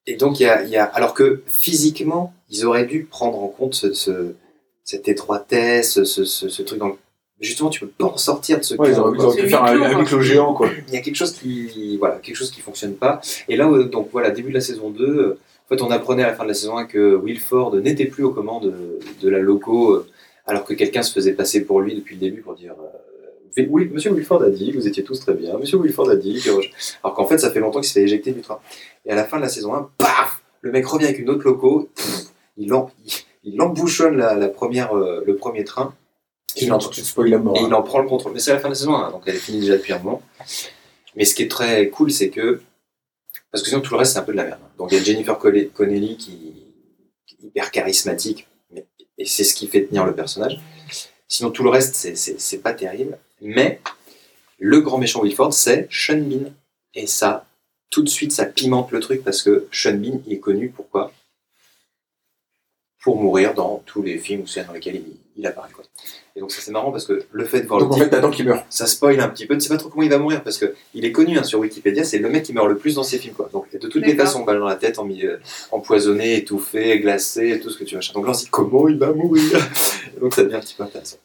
Et donc, il y a, y a... Alors que physiquement, ils auraient dû prendre en compte ce, ce- cette étroitesse, ce, ce, truc dans Justement, tu peux pas en sortir de ce Ouais, ils cadre, auraient, ils quoi. auraient pu faire un, un huis clos géant, quoi. il y a quelque chose qui voilà quelque chose qui fonctionne pas et là donc voilà début de la saison 2 euh, en fait on apprenait à la fin de la saison 1 que Wilford n'était plus aux commandes de, la loco euh, alors que quelqu'un se faisait passer pour lui depuis le début pour dire euh, oui monsieur Wilford a dit vous étiez tous très bien monsieur Wilford a dit que... alors qu'en fait ça fait longtemps qu'il s'est éjecter du train et à la fin de la saison 1 paf le mec revient avec une autre loco pff, il, en, il, il embouchonne la, la première euh, le premier train Il en tu te spoil la mort. et hein. il en prend le contrôle. Mais c'est la fin de la saison 1, donc elle est finie déjà depuis un moment. Mais ce qui est très cool, c'est que. Parce que sinon, tout le reste, c'est un peu de la merde. Donc il y a Jennifer Connelly qui, qui est hyper charismatique, mais, et c'est ce qui fait tenir le personnage. Sinon, tout le reste, c'est pas terrible. Mais le grand méchant Wilford, c'est Sean Bean. Et ça, tout de suite, ça pimente le truc parce que Sean Bean, il est connu pourquoi? Pour mourir dans tous les films ou séries dans lesquels il, il apparaît. Quoi. Et donc ça c'est marrant parce que le fait de voir Donc en le fait, titre, t'attends qu'il meurt. ça spoil un petit peu, tu sais pas trop comment il va mourir parce que il est connu hein, sur Wikipédia, c'est le mec qui meurt le plus dans ses films. Quoi. Donc de toutes les façons, balle dans la tête, en milieu, empoisonné, étouffé, glacé, tout ce que tu veux. Donc là on se dit comment il va mourir? Donc ça devient un petit peu intéressant.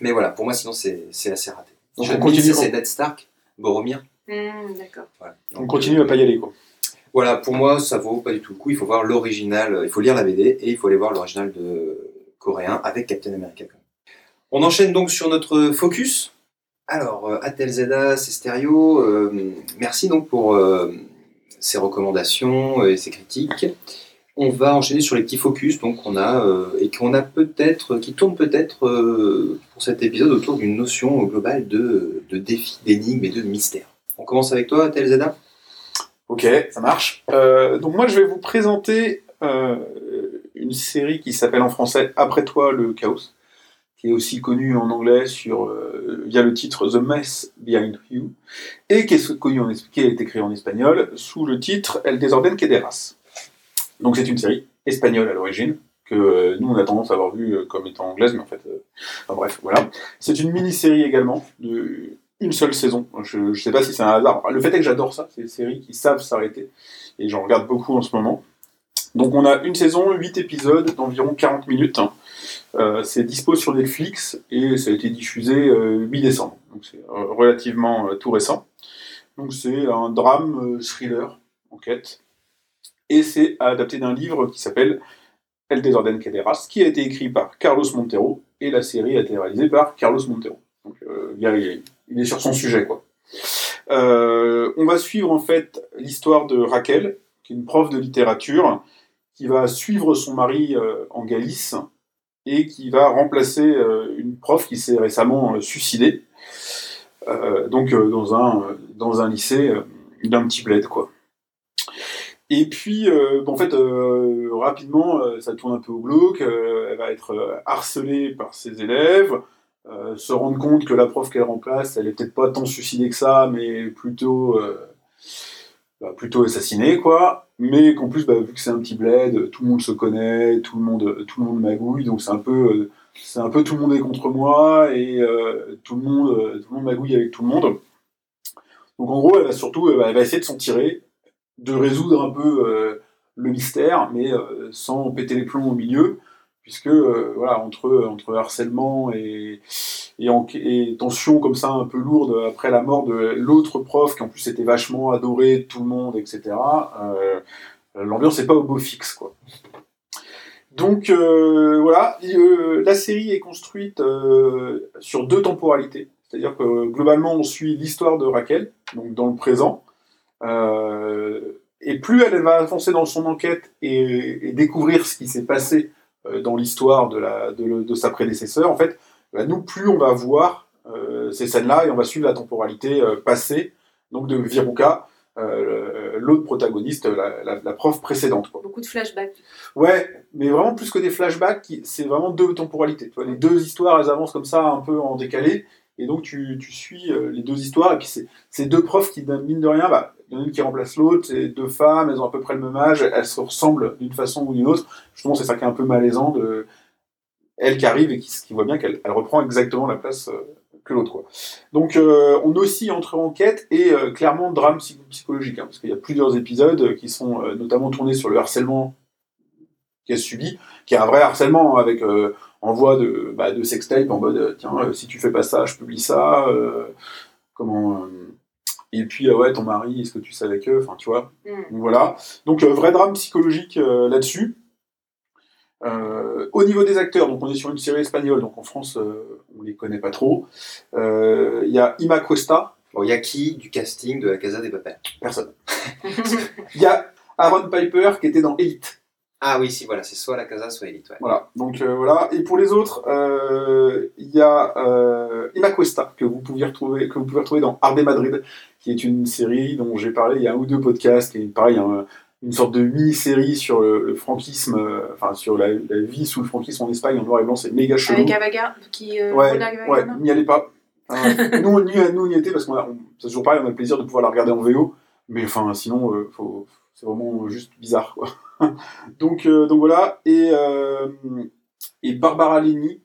Mais voilà, pour moi sinon c'est c'est assez raté. Donc, Je on continue, c'est Ned Stark, Boromir. Hmm, D'accord. Voilà. On continue euh, à pas y aller, quoi. Voilà, pour moi, ça vaut pas du tout le coup. Il faut voir l'original, euh, il faut lire la BD et il faut aller voir l'original de coréen avec Captain America. On enchaîne donc sur notre focus. Alors, euh, Atel Zeda, c'est stéréo. euh, merci donc pour ces recommandations et ces critiques. On va enchaîner sur les petits focus donc on a et qu'on a peut-être, qui tournent peut-être pour cet épisode autour d'une notion globale de, de défi, d'énigme et de mystère. On commence avec toi, Atel Zeda. Ok, ça marche. Euh, donc moi, je vais vous présenter euh, une série qui s'appelle en français Après toi, le chaos, qui est aussi connue en anglais sur, euh, via le titre The Mess Behind You, et qui est connue en qui est écrit en espagnol sous le titre El Desorden que Deras. Donc c'est une série espagnole à l'origine, que nous on a tendance à avoir euh, comme étant anglaise, mais en fait, enfin bref, voilà. C'est une mini-série également, de une seule saison. Je ne sais pas si c'est un hasard. Le fait est que j'adore ça, c'est des séries qui savent s'arrêter, et j'en regarde beaucoup en ce moment. Donc on a une saison, 8 épisodes d'environ 40 minutes. hein. Euh, c'est dispo sur Netflix et ça a été diffusé euh, mi-décembre. Donc c'est euh, relativement euh, tout récent. Donc c'est un drame thriller, enquête. Et c'est adapté d'un livre qui s'appelle El Desorden Quederas, qui a été écrit par Carlos Montero et la série a été réalisée par Carlos Montero. Donc euh, il, est, sur son sujet quoi. Euh, on va suivre en fait l'histoire de Raquel, qui est une prof de littérature, qui va suivre son mari euh, en Galice et qui va remplacer euh, une prof qui s'est récemment suicidée, donc dans, un, dans un lycée d'un petit bled, quoi. Et puis, en fait, rapidement, ça tourne un peu au glauque, elle va être harcelée par ses élèves, euh, se rendre compte que la prof qu'elle remplace, elle est peut-être pas tant suicidée que ça, mais plutôt, euh, bah, plutôt assassinée, quoi. Mais qu'en plus, bah, vu que c'est un petit bled, tout le monde se connaît, tout le monde, tout le monde magouille, donc c'est un peu, c'est un peu tout le monde est contre moi et euh, tout le monde, tout le monde magouille avec tout le monde. Donc en gros, elle va surtout, elle va essayer de s'en tirer, de résoudre un peu le mystère, mais sans péter les plombs au milieu, puisque euh, voilà, entre, entre harcèlement et, et, en- et tension comme ça un peu lourde après la mort de l'autre prof, qui en plus était vachement adoré de tout le monde, etc., euh, l'ambiance n'est pas au beau fixe, quoi. Donc euh, voilà, la série est construite sur deux temporalités. C'est-à-dire que globalement, on suit l'histoire de Raquel, donc dans le présent. Et plus elle va avancer dans son enquête et, découvrir ce qui s'est passé dans l'histoire de, la, de, de sa prédécesseur, en fait, bah, nous, plus on va voir euh, ces scènes-là et on va suivre la temporalité euh, passée, donc de Viruka, euh, l'autre protagoniste, la, la- la prof précédente. Quoi. Beaucoup de flashbacks. Ouais, mais vraiment plus que des flashbacks, c'est vraiment deux temporalités. Tu vois, les deux histoires, elles avancent comme ça, un peu en décalé, et donc tu, tu suis euh, les deux histoires, et puis c'est deux profs qui, mine de rien, bah, il y en a une qui remplace l'autre, c'est deux femmes, elles ont à peu près le même âge, elles se ressemblent d'une façon ou d'une autre. Justement, c'est ça qui est un peu malaisant, de elle qui arrive et qui, voit bien qu'elle elle reprend exactement la place euh, que l'autre. Donc euh, on oscille entre enquête et euh, clairement drame psy- psychologique, hein, parce qu'il y a plusieurs épisodes qui sont notamment tournés sur le harcèlement qu'elle subit, qui est un vrai harcèlement hein, avec envoi de, bah, de sextape en mode tiens si tu fais pas ça je publie ça comment et puis ah ouais ton mari est-ce que tu savais que enfin tu vois. Hmm. donc voilà. Donc euh, vrai drame psychologique euh, là-dessus. Euh, au niveau des acteurs donc on est sur une série espagnole donc en France euh, on les connaît pas trop. Euh, il y a Ima Costa Bon, il y a qui du casting de la Casa des Papels personne. Il y a Aaron Piper qui était dans Elite. Ah oui, si, voilà, c'est soit la Casa, soit Elite. Ouais. Voilà, donc euh, voilà. Et pour les autres, euh, il y a euh, Ima Cuesta, que vous pouvez retrouver, que vous pouvez retrouver dans Arde Madrid, qui est une série dont j'ai parlé il y a un ou deux podcasts, qui est pareil, un- une sorte de mini-série sur le, le franquisme, euh, enfin sur la, la vie sous le franquisme en Espagne en noir et blanc, c'est méga chelou. Avec Avaga, qui. Euh, Ouais, ouais, Gavagana. n'y allez pas. Enfin, nous, nous, on y était parce qu'on c'est toujours pareil, on a le plaisir de pouvoir la regarder en VO, mais enfin, sinon, euh, c'est vraiment juste bizarre, quoi. donc, euh, donc voilà. Et, euh, et Barbara Leni,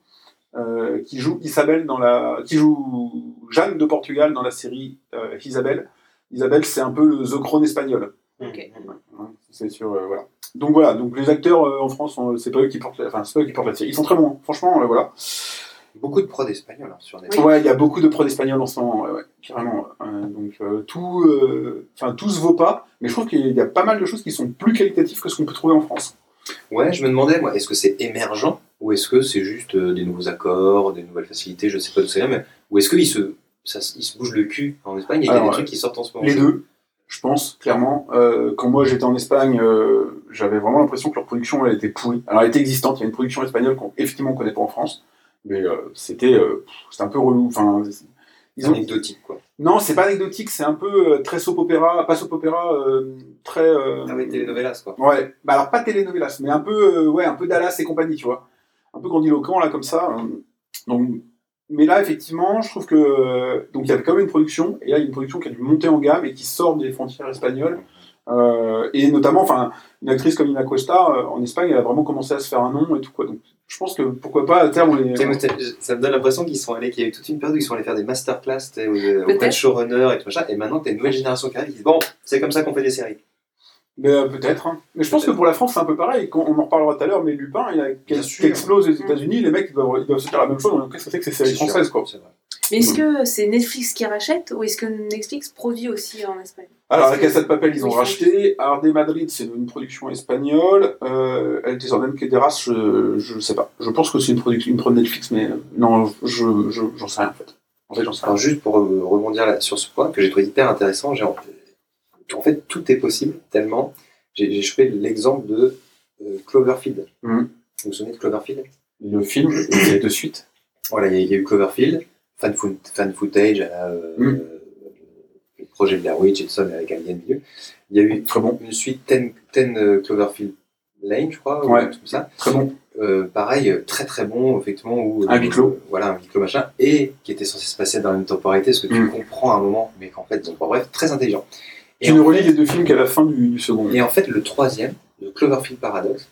euh, qui joue Isabelle dans la, qui joue Jeanne de Portugal dans la série euh, Isabelle. Isabelle, c'est un peu le The Crown espagnol. Ok. Ouais, C'est sûr, euh, voilà. Donc voilà, donc les acteurs euh, en France, c'est pas eux qui portent, la, enfin c'est pas eux qui portent la série. Ils sont très bons, hein. franchement, euh, voilà. Beaucoup de prod espagnols hein, sur Netflix. Ouais, il y a beaucoup de prods espagnols en ce moment, ouais, ouais, carrément. Euh, donc euh, tout, euh, enfin tout se vaut pas, mais je trouve qu'il y a pas mal de choses qui sont plus qualitatives que ce qu'on peut trouver en France. Ouais, je me demandais, moi, est-ce que c'est émergent ou est-ce que c'est juste euh, des nouveaux accords, des nouvelles facilités, je sais pas d'où ça mais ou est-ce qu'ils se, ça, ils se bougent le cul en Espagne et il y a des ouais. trucs qui sortent en ce moment Les deux, je pense, clairement. Euh, quand moi j'étais en Espagne, euh, j'avais vraiment l'impression que leur production elle était pourrie. Alors elle était existante, il y a une production espagnole qu'on effectivement on connaît pas en France, mais euh, c'était c'était un peu relou. Enfin, ils ont... anecdotique, quoi. Non, c'est pas anecdotique, c'est un peu très soap opéra, pas soap opéra, très. Ah oui, telenovelas, quoi. Ouais, bah alors pas telenovelas, mais un peu, ouais, un peu Dallas et compagnie, tu vois. Un peu grandiloquent, là, comme ça. euh. Donc, mais là, effectivement, je trouve que. euh, donc, il y avait quand même une production, et là, il y a une production qui a dû monter en gamme et qui sort des frontières espagnoles. Euh, et notamment, enfin, une actrice comme Ina Costa, euh, en Espagne, elle a vraiment commencé à se faire un nom et tout, quoi. Donc, je pense que pourquoi pas, à terme, on les. Ça me donne l'impression qu'ils sont allés, qu'il y a eu toute une période où ils sont allés faire des masterclass auprès Peut-être. de showrunners et tout machin, et maintenant t'as une nouvelle génération qui arrive qui dit bon, c'est comme ça qu'on fait des séries. Mais euh, peut-être. hein. Mais je pense que pour la France, c'est un peu pareil. Quand on en reparlera tout à l'heure, mais Lupin, il a, qui, explose aux États-Unis, les mecs, ils doivent, ils doivent se dire la même chose. Donc, Qu'est-ce que c'est que ces séries françaises, quoi? vrai. Mais est-ce que c'est Netflix qui rachète ou est-ce que Netflix produit aussi en Espagne? Alors, la Casa de Papel, ils ont Oui, racheté. Arde Madrid, c'est une production espagnole. Euh, El Tesoro de Quederas, je, je sais pas. Je pense que c'est une production, une Netflix, mais euh, non, je, je, j'en sais rien, en fait. En fait, j'en sais rien. Alors juste pour euh, rebondir là, sur ce point que j'ai trouvé hyper intéressant, j'ai en, fait tout est possible tellement. J'ai chopé l'exemple de euh, Cloverfield. Mhm. Vous vous souvenez de Cloverfield? Le film, il est de suite. Voilà, il y, a- y a eu Cloverfield, fan, foot- fan footage, à euh, Mhm. le projet de Blair Witch tout mais avec Alien milieu. Il y a eu Très bon, une suite 10, 10 euh, Cloverfield Lane, je crois, ou Ouais. comme ça. très bon. Euh, pareil, euh, très très bon, effectivement. Où, Un huis clos. euh, voilà, un huis clos machin, et qui était censé se passer dans la même temporalité, ce que tu Mm. comprends à un moment, mais qu'en fait, bon, bref, très intelligent. Et Tu ne en, relis les deux films qu'à la fin du, du second. et en fait, le troisième, le Cloverfield Paradox,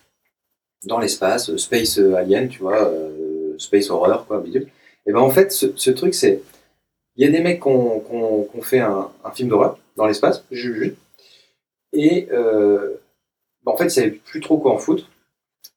dans l'espace, euh, Space euh, Alien, tu vois, euh, Space Horror, quoi, bidule. Et ben en fait, ce, ce truc, c'est. Il y a des mecs qui ont fait un, un film d'horreur dans l'espace, ju- ju- et euh, ben, en fait, ils savaient plus trop quoi en foutre.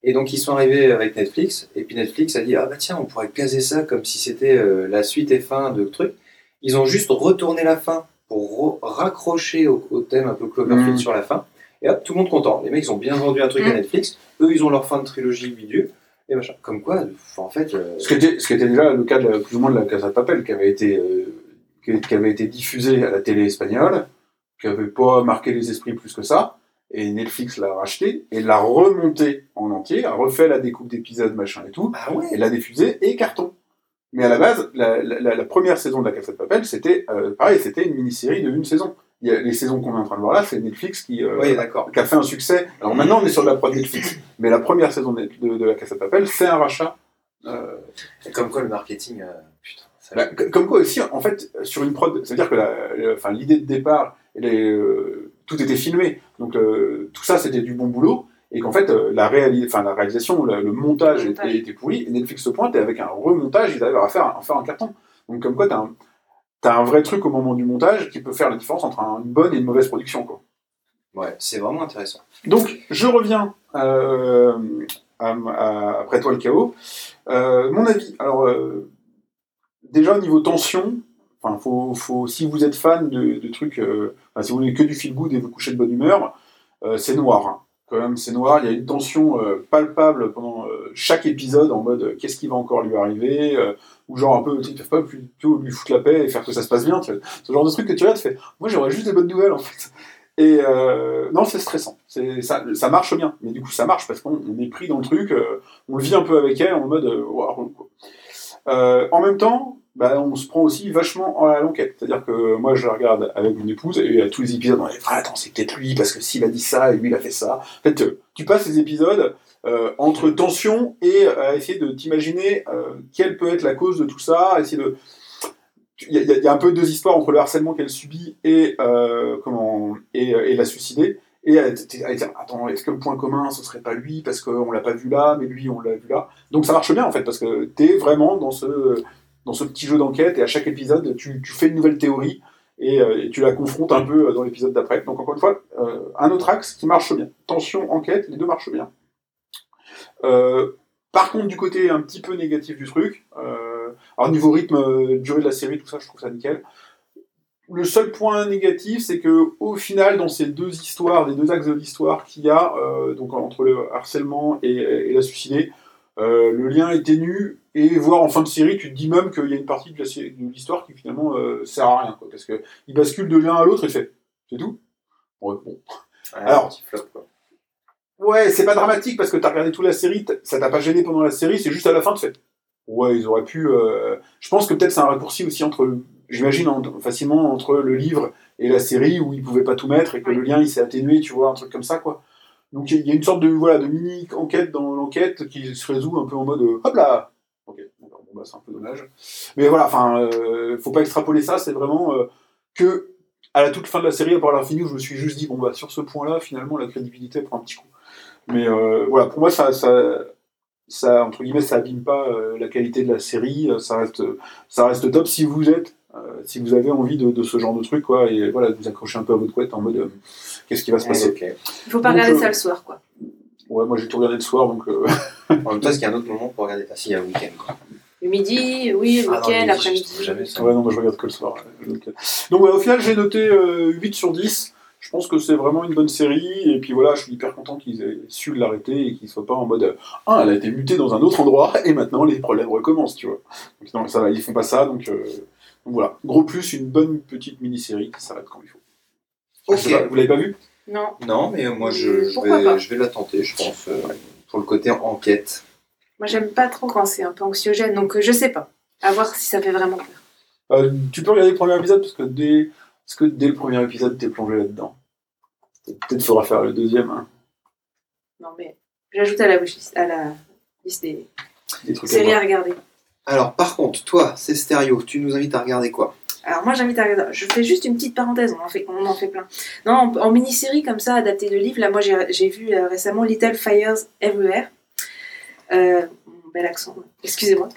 Et donc, ils sont arrivés avec Netflix, et puis Netflix a dit Ah bah tiens, on pourrait caser ça comme si c'était euh, la suite et fin de truc. Ils ont juste retourné la fin pour raccrocher au, au thème un peu Cloverfield Mhm. sur la fin. Et hop, tout le monde content. Les mecs, ils ont bien vendu un truc à Mhm. Netflix. Eux, ils ont leur fin de trilogie bidule. Et machin. Comme quoi, en fait. euh, Ce qui, était, ce qui était déjà le cas de plus ou moins de la Casa de Papel, qui avait été, euh, qui, avait été diffusée à la télé espagnole, qui avait pas marqué les esprits plus que ça, et Netflix l'a racheté, et l'a remonté en entier, a refait la découpe d'épisodes, machin et tout, Ah ouais et l'a diffusé, et carton. Mais à la base, la, la- la- la première saison de la Casa de Papel, c'était euh, pareil, c'était une mini-série de une saison. Il y a, les saisons qu'on est en train de voir là, c'est Netflix qui, euh, Oui, qui a fait un succès. Alors maintenant, on est sur de la prod Netflix, mais la première saison de, de- de la Casa de Papel, c'est un rachat. euh, Comme quoi, le marketing. euh, putain. ça- bah, comme quoi aussi, en fait, sur une prod, c'est-à-dire que l'idée de départ, tout était filmé, donc tout ça c'était du bon boulot, et qu'en fait euh, la, réali- enfin, la réalisation, le, le montage, Le montage. Était, était pourri, et Netflix se pointe, et avec un remontage, ils arrivent à faire, à faire un carton. Donc comme quoi, t'as un, t'as un vrai truc au moment du montage qui peut faire la différence entre un- une bonne et une mauvaise production. Quoi. Ouais, c'est vraiment intéressant. Donc, je reviens euh, à- à- après toi le chaos. Euh, mon avis, alors euh, déjà au niveau tension, enfin, faut, faut, si vous êtes fan de, de trucs, euh, enfin, si vous voulez que du feel good et vous couchez de bonne humeur, euh, c'est noir. Quand même, c'est noir. Il y a une tension euh, palpable pendant euh, chaque épisode en mode euh, qu'est-ce qui va encore lui arriver, euh, ou genre un peu, tu peuvent pas plutôt lui foutre la paix et faire que ça se passe bien. tu vois. Ce genre de truc que tu regardes, tu fais, moi j'aurais juste des bonnes nouvelles en fait. Et euh, non, c'est stressant. C'est ça, ça marche bien, mais du coup ça marche parce qu'on on est pris dans le truc, on le vit un peu avec elle en mode. Euh, en même temps, bah, on se prend aussi vachement à l'enquête. C'est-à-dire que moi je regarde avec mon épouse et à tous les épisodes on est ah, attends c'est peut-être lui parce que s'il a dit ça et lui il a fait ça. En fait, euh, tu passes les épisodes euh, entre tension et euh, à essayer de t'imaginer euh, quelle peut être la cause de tout ça, essayer de il y, a- un peu deux histoires entre le harcèlement qu'elle subit et, euh, comment, et, euh, et la suicider. Et à dire, attends, est-ce que le point commun, ce serait pas lui, parce qu'on l'a pas vu là, mais lui, on l'a vu là. Donc ça marche bien, en fait, parce que t'es vraiment dans ce, dans ce petit jeu d'enquête, et à chaque épisode, tu, fais une nouvelle théorie, et, euh, et tu la confrontes un peu euh, dans l'épisode d'après. Donc encore une fois, euh, un autre axe qui marche bien. Tension, enquête, les deux marchent bien. Par contre, du côté un petit peu négatif du truc, alors niveau rythme, durée de la série, tout ça, je trouve ça nickel. Le seul point négatif, c'est que au final, dans ces deux histoires, les deux axes de l'histoire qu'il y a, donc entre le harcèlement et, et la suicidée, le lien est ténu, et voire en fin de série, tu te dis même qu'il y a une partie de la sé- de l'histoire qui finalement euh, sert à rien, quoi, parce que il bascule de l'un à l'autre et fait, c'est tout? Ouais, bon. Alors- petit flop, quoi. Ouais, c'est pas dramatique parce que t'as regardé toute la série, ça t'a pas gêné pendant la série, c'est juste à la fin, tu fais. Ouais, ils auraient pu. euh, Je pense que peut-être c'est un raccourci aussi entre, j'imagine en- facilement entre le livre et la série où ils pouvaient pas tout mettre et que Oui. le lien il s'est atténué, tu vois, un truc comme ça quoi. Donc il y a une sorte de voilà de mini enquête dans l'enquête qui se résout un peu en mode euh, hop là. Bah c'est un peu dommage. Mais voilà, enfin, euh, faut pas extrapoler ça, c'est vraiment euh, que à la toute fin de la série, à part la fin où je me suis juste dit bon bah sur ce point-là, finalement la crédibilité prend un petit coup. Mais euh, voilà, pour moi, ça, ça, ça, entre guillemets, ça abîme pas euh, la qualité de la série. euh, Ça reste, ça reste top si vous êtes, euh, si vous avez envie de, de ce genre de truc, quoi. Et voilà, de vous accrocher un peu à votre couette en mode, euh, qu'est-ce qui va se Ouais, passer. Il faut pas Donc, regarder euh, ça le soir, quoi. Ouais, moi j'ai tout regardé le soir, donc. euh, En même temps, est-ce qu'il y a un autre moment pour regarder? Ah, si, il y a un week-end, quoi. Le midi, oui, le Ah, week-end, l'après-midi. ouais, non, moi je regarde que le soir. Donc, voilà, au final, j'ai noté euh, 8 sur 10. Je pense que c'est vraiment une bonne série, et puis voilà, je suis hyper content qu'ils aient su l'arrêter et qu'ils soient pas en mode euh, Ah, elle a été mutée dans un autre endroit, et maintenant les problèmes recommencent, tu vois. Donc, non, ça va, ils font pas ça, donc, euh, donc voilà. Gros plus, une bonne petite mini-série qui s'arrête quand il faut. Sais Ok. pas, vous l'avez pas vu? Non. Non, mais moi, je, je Pourquoi vais, pas je vais la tenter, je pense, euh, pour le côté enquête. Moi, j'aime pas trop quand c'est un peu anxiogène, donc euh, je sais pas. À voir si ça fait vraiment peur. Euh, Tu peux regarder le premier épisode, parce que dès, parce que dès le premier épisode, t'es plongé là-dedans. Peut-être faudra faire le deuxième, hein. Non, mais j'ajoute à la wishlist- à la liste des des trucs à séries voir. à regarder. Alors, par contre, toi, c'est stéréo, tu nous invites à regarder quoi? Alors moi j'invite à regarder. Je fais juste une petite parenthèse, on en fait, on en fait plein. Non, en, en mini-série comme ça, adaptée de livres, là moi j'ai j'ai vu euh, récemment Little Fires Everywhere. Euh, mon bel accent, excusez-moi.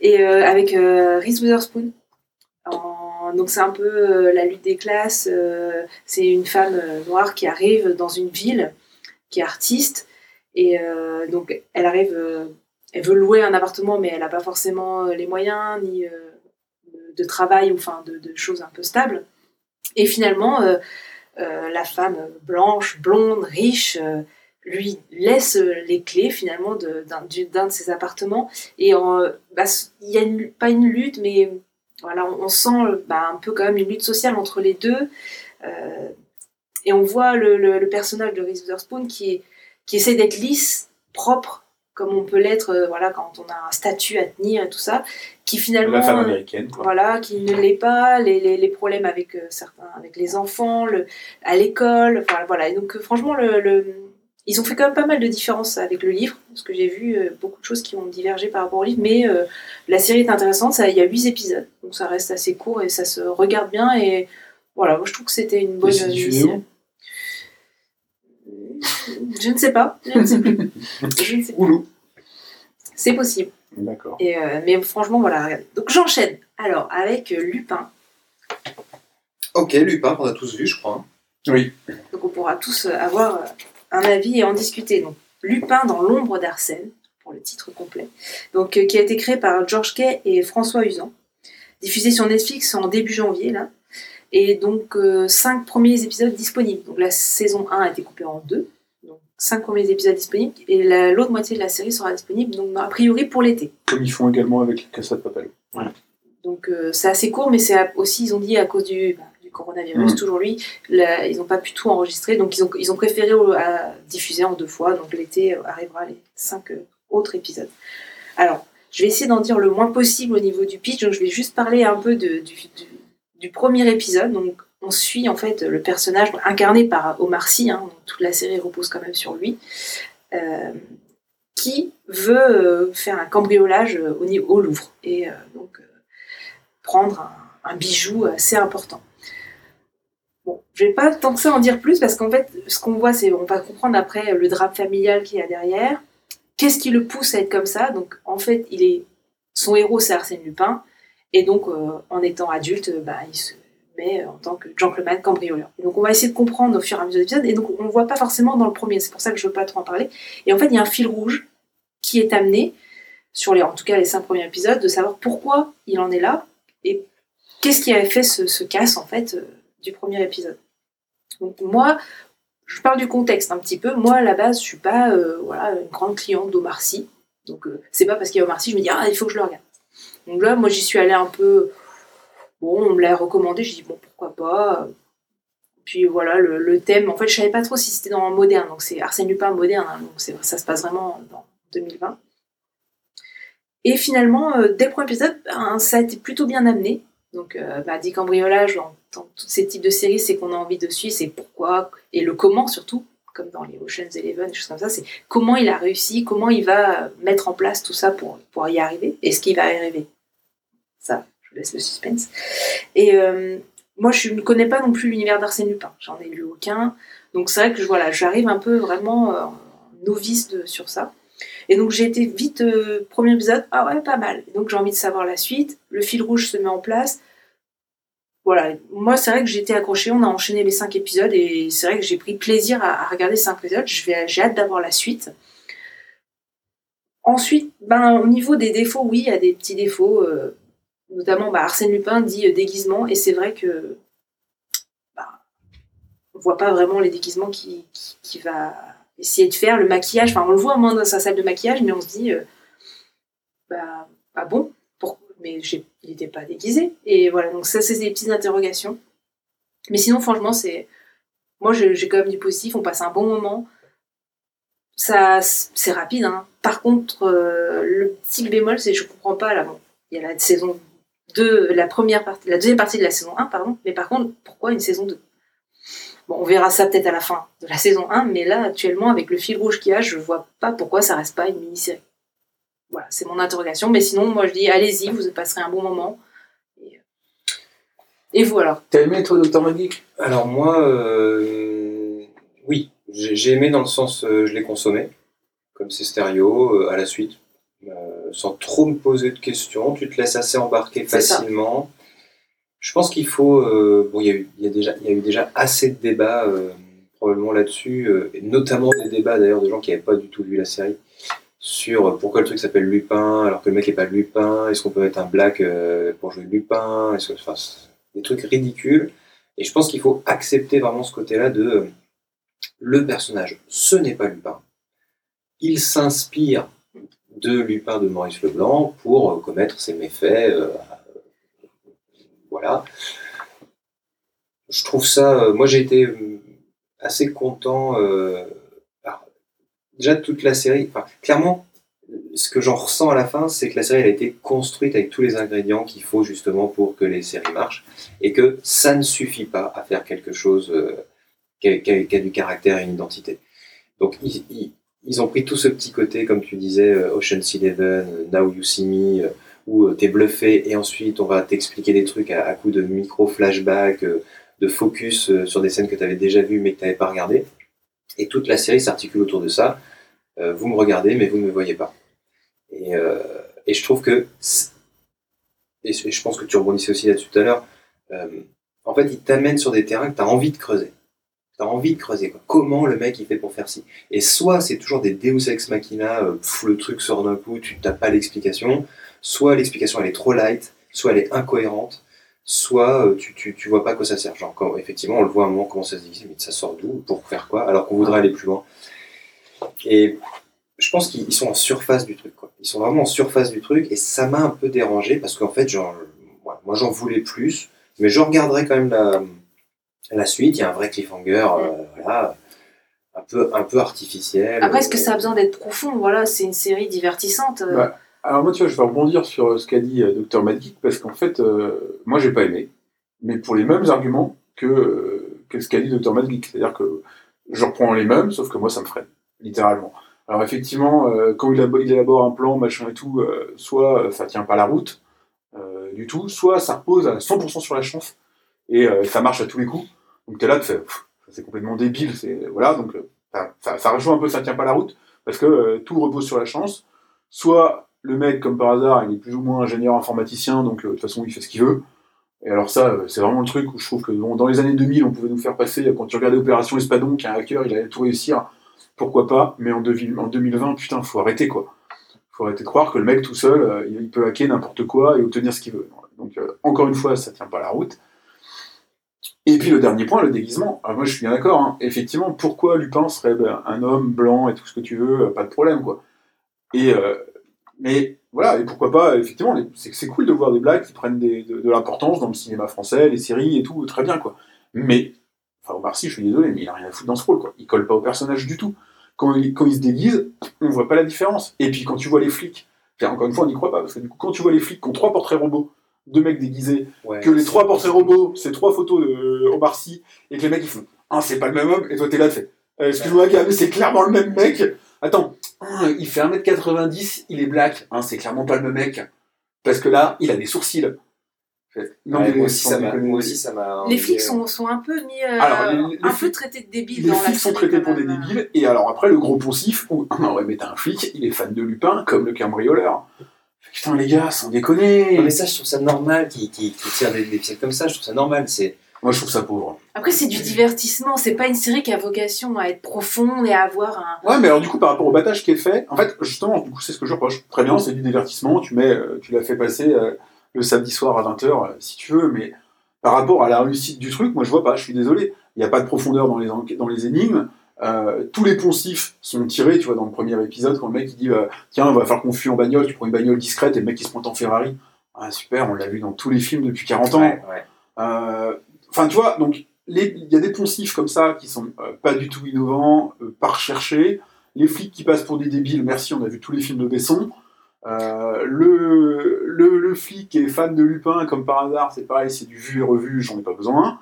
Et euh, avec euh, Reese Witherspoon. En- donc c'est un peu la lutte des classes. c'est une femme noire qui arrive dans une ville, qui est artiste. Et donc elle arrive, elle veut louer un appartement, mais elle n'a pas forcément les moyens ni de- travail ou enfin de, choses un peu stables. Et finalement, la femme blanche, blonde, riche, lui laisse euh, les clés finalement de- d'un du- d'un de ses appartements. Et euh, bah, il y a une, pas une lutte, mais voilà, on, on sent euh, bah, un peu quand même une lutte sociale entre les deux. Euh, et on voit le, le- le personnage de Reese Witherspoon qui, qui essaie d'être lisse, propre, comme on peut l'être euh, voilà, quand on a un statut à tenir et tout ça, qui finalement... La femme américaine, quoi. voilà, qui ne l'est pas, les, les, les problèmes avec euh, certains, avec les enfants, le, à l'école, enfin voilà. Et donc franchement, le- ils ont fait quand même pas mal de différences avec le livre, parce que j'ai vu euh, beaucoup de choses qui ont divergé par rapport au livre, mais euh, la série est intéressante, ça, il y a huit épisodes, donc ça reste assez court et ça se regarde bien et voilà, moi je trouve que c'était une bonne. série. Je ne sais pas, je ne sais plus. Je ne sais plus. Oulou. C'est possible. D'accord. Et, euh, mais franchement, voilà. regardez. Donc j'enchaîne. Alors, avec euh, Lupin. Ok, Lupin, qu'on a tous vu, je crois. Oui. Donc on pourra tous euh, avoir euh, un avis et en discuter. Donc, Lupin dans l'ombre d'Arsène, pour le titre complet. Donc, euh, qui a été créé par George Kay et François Usan. Diffusé sur Netflix en début janvier, là. Et donc, euh, cinq premiers épisodes disponibles. Donc, la saison 1 a été coupée en deux. Donc, cinq premiers épisodes disponibles. Et la- l'autre moitié de la série sera disponible, donc, a priori, pour l'été. Comme ils font également avec la Casa de Papel. Donc euh, c'est assez court, mais c'est aussi, ils ont dit, à cause du, bah, du coronavirus, Mm. toujours lui, la- ils n'ont pas pu tout enregistrer, donc ils ont, ils ont préféré euh, à diffuser en deux fois, donc l'été euh, arrivera les cinq euh, autres épisodes. Alors, je vais essayer d'en dire le moins possible au niveau du pitch, donc je vais juste parler un peu de- du, du- du premier épisode, donc on suit en fait le personnage incarné par Omar Sy, hein, donc toute la série repose quand même sur lui, euh, qui veut faire un cambriolage au, niveau- au Louvre, et euh, donc euh, prendre un, un bijou assez important. Je vais pas tant que ça en dire plus parce qu'en fait, ce qu'on voit, c'est on va comprendre après le drame familial qu'il y a derrière. Qu'est-ce qui le pousse à être comme ça? Donc, en fait, il est son héros, c'est Arsène Lupin, et donc, euh, en étant adulte, euh, bah, il se met en tant que gentleman cambrioleur. Donc, on va essayer de comprendre au fur et à mesure des épisodes, et donc on ne voit pas forcément dans le premier. C'est pour ça que je veux pas trop en parler. Et en fait, il y a un fil rouge qui est amené sur les, en tout cas, les cinq premiers épisodes, de savoir pourquoi il en est là et qu'est-ce qui avait fait ce, ce casse en fait euh, du premier épisode. Donc moi, je parle du contexte un petit peu. Moi, à la base, je suis pas euh, voilà, une grande cliente d'Omar Sy. Donc, euh, c'est pas parce qu'il y a Omar Sy, je me dis, ah, il faut que je le regarde. Donc là, moi, j'y suis allée un peu. Bon, on me l'a recommandé, j'ai dit, bon, pourquoi pas? Puis voilà, le, thème, en fait, je savais pas trop si c'était dans moderne. Donc, c'est Arsène Lupin moderne, hein, donc ça se passe vraiment dans 2020. Et finalement, euh, dès le premier épisode, ça a été plutôt bien amené. Donc, euh, bah, dit cambriolage dans, tous ces types de séries, c'est qu'on a envie de suivre, c'est pourquoi et le comment surtout, comme dans les Ocean's Eleven, des choses comme ça, c'est comment il a réussi, comment il va mettre en place tout ça pour, y arriver, est-ce qu'il va y arriver Ça, je vous laisse le suspense. Et euh, moi, je ne connais pas non plus l'univers d'Arsène Lupin, j'en ai lu aucun. Donc, c'est vrai que voilà, j'arrive un peu vraiment euh, novice sur ça. Et donc j'ai été vite, euh, premier épisode, ah ouais, pas mal. Donc j'ai envie de savoir la suite, le fil rouge se met en place. Voilà, moi c'est vrai que j'étais accrochée, on a enchaîné les cinq épisodes et c'est vrai que j'ai pris plaisir à, regarder cinq épisodes, j'ai hâte d'avoir la suite. Ensuite, ben, au niveau des défauts, oui, il y a des petits défauts, euh, notamment bah, Arsène Lupin dit euh, déguisement, et c'est vrai que bah, on voit pas vraiment les déguisements qui, qui, qui va essayer de faire, le maquillage, enfin on le voit moins dans sa salle de maquillage, mais on se dit, euh, bah, ah bon, pour... mais il n'était pas déguisé. Et voilà, donc ça c'est des petites interrogations. Mais sinon, franchement, c'est. Moi j'ai quand même du positif, on passe un bon moment. Ça, c'est rapide, hein. Par contre, euh, le petit bémol, c'est je comprends pas, là, bon, il y a la saison 2, la première partie, la deuxième partie de la saison 1, pardon, mais par contre, pourquoi une saison 2 Bon, on verra ça peut-être à la fin de la saison 1, mais là, actuellement, avec le fil rouge qu'il y a, je vois pas pourquoi ça reste pas une mini-série. Voilà, c'est mon interrogation. Mais sinon, moi, je dis, allez-y, vous passerez un bon moment. Et, et voilà. T'as aimé, toi, Dr. Magic Alors moi, euh, oui, j'ai aimé dans le sens, euh, je l'ai consommé, comme c'est stéréo, euh, à la suite, euh, sans trop me poser de questions. Tu te laisses assez embarquer ça. Je pense qu'il faut, euh, bon, il y, a eu- déjà, il y a eu déjà assez de débats euh, probablement là-dessus, euh, et notamment des débats d'ailleurs de gens qui n'avaient pas du tout vu la série sur pourquoi le truc s'appelle Lupin alors que le mec n'est pas Lupin. Est-ce qu'on peut mettre un black pour jouer Lupin enfin, des trucs ridicules. Et je pense qu'il faut accepter vraiment ce côté-là de le personnage, ce n'est pas Lupin. Il s'inspire de Lupin de Maurice Leblanc pour commettre ses méfaits. Voilà. Je trouve ça. euh, moi, j'ai été euh, assez content. euh, alors, déjà, toute la série. Clairement, ce que j'en ressens à la fin, c'est que la série a été construite avec tous les ingrédients qu'il faut justement pour que les séries marchent et que ça ne suffit pas à faire quelque chose qui, a, du caractère et une identité. Donc ils, ils- ont pris tout ce petit côté, comme tu disais, Ocean's Eleven, Now You See Me, où euh, t'es bluffé et ensuite on va t'expliquer des trucs à, coup de micro-flashback, euh, de focus euh, sur des scènes que tu avais déjà vues mais que tu n'avais pas regardées. Et toute la série s'articule autour de ça. Vous me regardez mais vous ne me voyez pas. Et, je trouve que, et je pense que tu rebondissais aussi là-dessus tout à l'heure, en fait, il t'amène sur des terrains que tu as envie de creuser. Tu as envie de creuser. Comment le mec il fait pour faire ci? Et soit c'est toujours des Deus Ex Machina, le truc sort d'un coup, tu n'as pas l'explication, soit l'explication elle est trop light, soit elle est incohérente, soit euh, tu, tu, tu vois pas à quoi ça sert. Genre, quand, effectivement, on le voit à un moment comment ça se dit, mais ça sort d'où Pour faire quoi Alors qu'on voudrait aller plus loin. Et je pense qu'ils ils sont en surface du truc. Quoi. Ils sont vraiment en surface du truc et ça m'a un peu dérangé parce qu'en fait, genre, ouais, moi j'en voulais plus, mais je regarderai quand même la, la suite. Il y a un vrai cliffhanger, euh, voilà, un peu, un peu artificiel. Après, est-ce que Euh, ça a besoin d'être profond? Voilà, c'est une série divertissante. Ouais. Alors moi, tu vois, je vais rebondir sur euh, ce qu'a dit euh, Dr. Magic, parce qu'en fait, euh, moi, j'ai pas aimé, mais pour les mêmes arguments que, que ce qu'a dit Dr. Magic. C'est-à-dire que je reprends les mêmes, sauf que moi, ça me freine, littéralement. Alors effectivement, quand il, élabore- un plan, machin et tout, soit ça tient pas la route du tout, soit ça repose à 100% sur la chance, et ça marche à tous les coups. Donc t'es là, tu fais, c'est complètement débile, c'est voilà, donc ça, ça, ça rejoint un peu, ça tient pas la route, parce que tout repose sur la chance. Soit le mec, comme par hasard, il est plus ou moins ingénieur informaticien, donc euh, de toute façon il fait ce qu'il veut. Et alors ça, euh, c'est vraiment le truc où je trouve que dans les années 2000, on pouvait nous faire passer, quand tu regardais Opération Espadon, qu'un hacker, il allait tout réussir, pourquoi pas, mais en, 2000 en 2020, putain, faut arrêter quoi. Faut arrêter de croire que le mec tout seul, euh, il peut hacker n'importe quoi et obtenir ce qu'il veut. Donc encore une fois, ça tient pas la route. Et puis le dernier point, le déguisement. Alors moi je suis bien d'accord, hein. effectivement, pourquoi Lupin serait ben, un homme blanc et tout ce que tu veux, pas de problème quoi. Et mais voilà, et pourquoi pas, effectivement, c'est c'est cool de voir des blagues qui prennent des- de, de l'importance dans le cinéma français, les séries et tout, très bien quoi. Mais, enfin Omar Sy, je suis désolé, mais il a rien à foutre dans ce rôle quoi. Il colle pas au personnage du tout. Quand il, quand il se déguise, on voit pas la différence. Et puis quand tu vois les flics, encore une fois on n'y croit pas, parce que du coup quand tu vois les flics qui ont trois portraits robots, deux mecs déguisés, Ouais, que les trois portraits robots, c'est trois photos de Omar Sy, et que les mecs ils font Ah, c'est pas le même homme, et toi t'es là, tu fais Euh, Excuse-moi, c'est clairement le même mec. Attends, il fait 1m90, il est black, hein, c'est clairement pas le même mec. Parce que là, il a des sourcils. Non, Ouais, mais moi, aussi, ça m'a, déconner. moi aussi, ça m'a. Les flics sont, sont un peu mis. euh, Alors, les- les un flics- peu traités de débiles Les dans la flics sont traités pour des même. débiles, et alors après, le gros poncif, où, ah ouais, mais t'as un flic, il est fan de Lupin, comme le cambrioleur. Putain, les gars, sans déconner. Non, mais ça, je trouve ça normal qu'ils qu'ils qu'ils tirent des, des ficelles comme ça. Je trouve ça normal. C'est Moi, je trouve ça pauvre. Après, c'est du divertissement. C'est pas une série qui a vocation à être profonde et à avoir un. Ouais, mais alors du coup, par rapport au battage qui est fait, en fait, justement, du coup, c'est ce que je reproche. Très bien, c'est du divertissement, tu mets, euh, tu l'as fait passer euh, le samedi soir à 20h, si tu veux, mais par rapport à la réussite du truc, moi, je vois pas, je suis désolé. Il n'y a pas de profondeur dans les, dans les énigmes. Euh, tous les poncifs sont tirés, tu vois, dans le premier épisode, quand le mec il dit euh, Tiens, on va faire qu'on fuit en bagnole, tu prends une bagnole discrète et le mec il se pointe en Ferrari. Ah, super, on l'a vu dans tous les films depuis 40 ans. Ouais, ouais. Euh, Enfin, tu vois, donc il y a des poncifs comme ça qui sont euh, pas du tout innovants, euh, pas recherchés. Les flics qui passent pour des débiles, merci, on a vu tous les films de Besson. Euh, le, le, le flic qui est fan de Lupin, comme par hasard, c'est pareil, c'est du vu et revu, j'en ai pas besoin.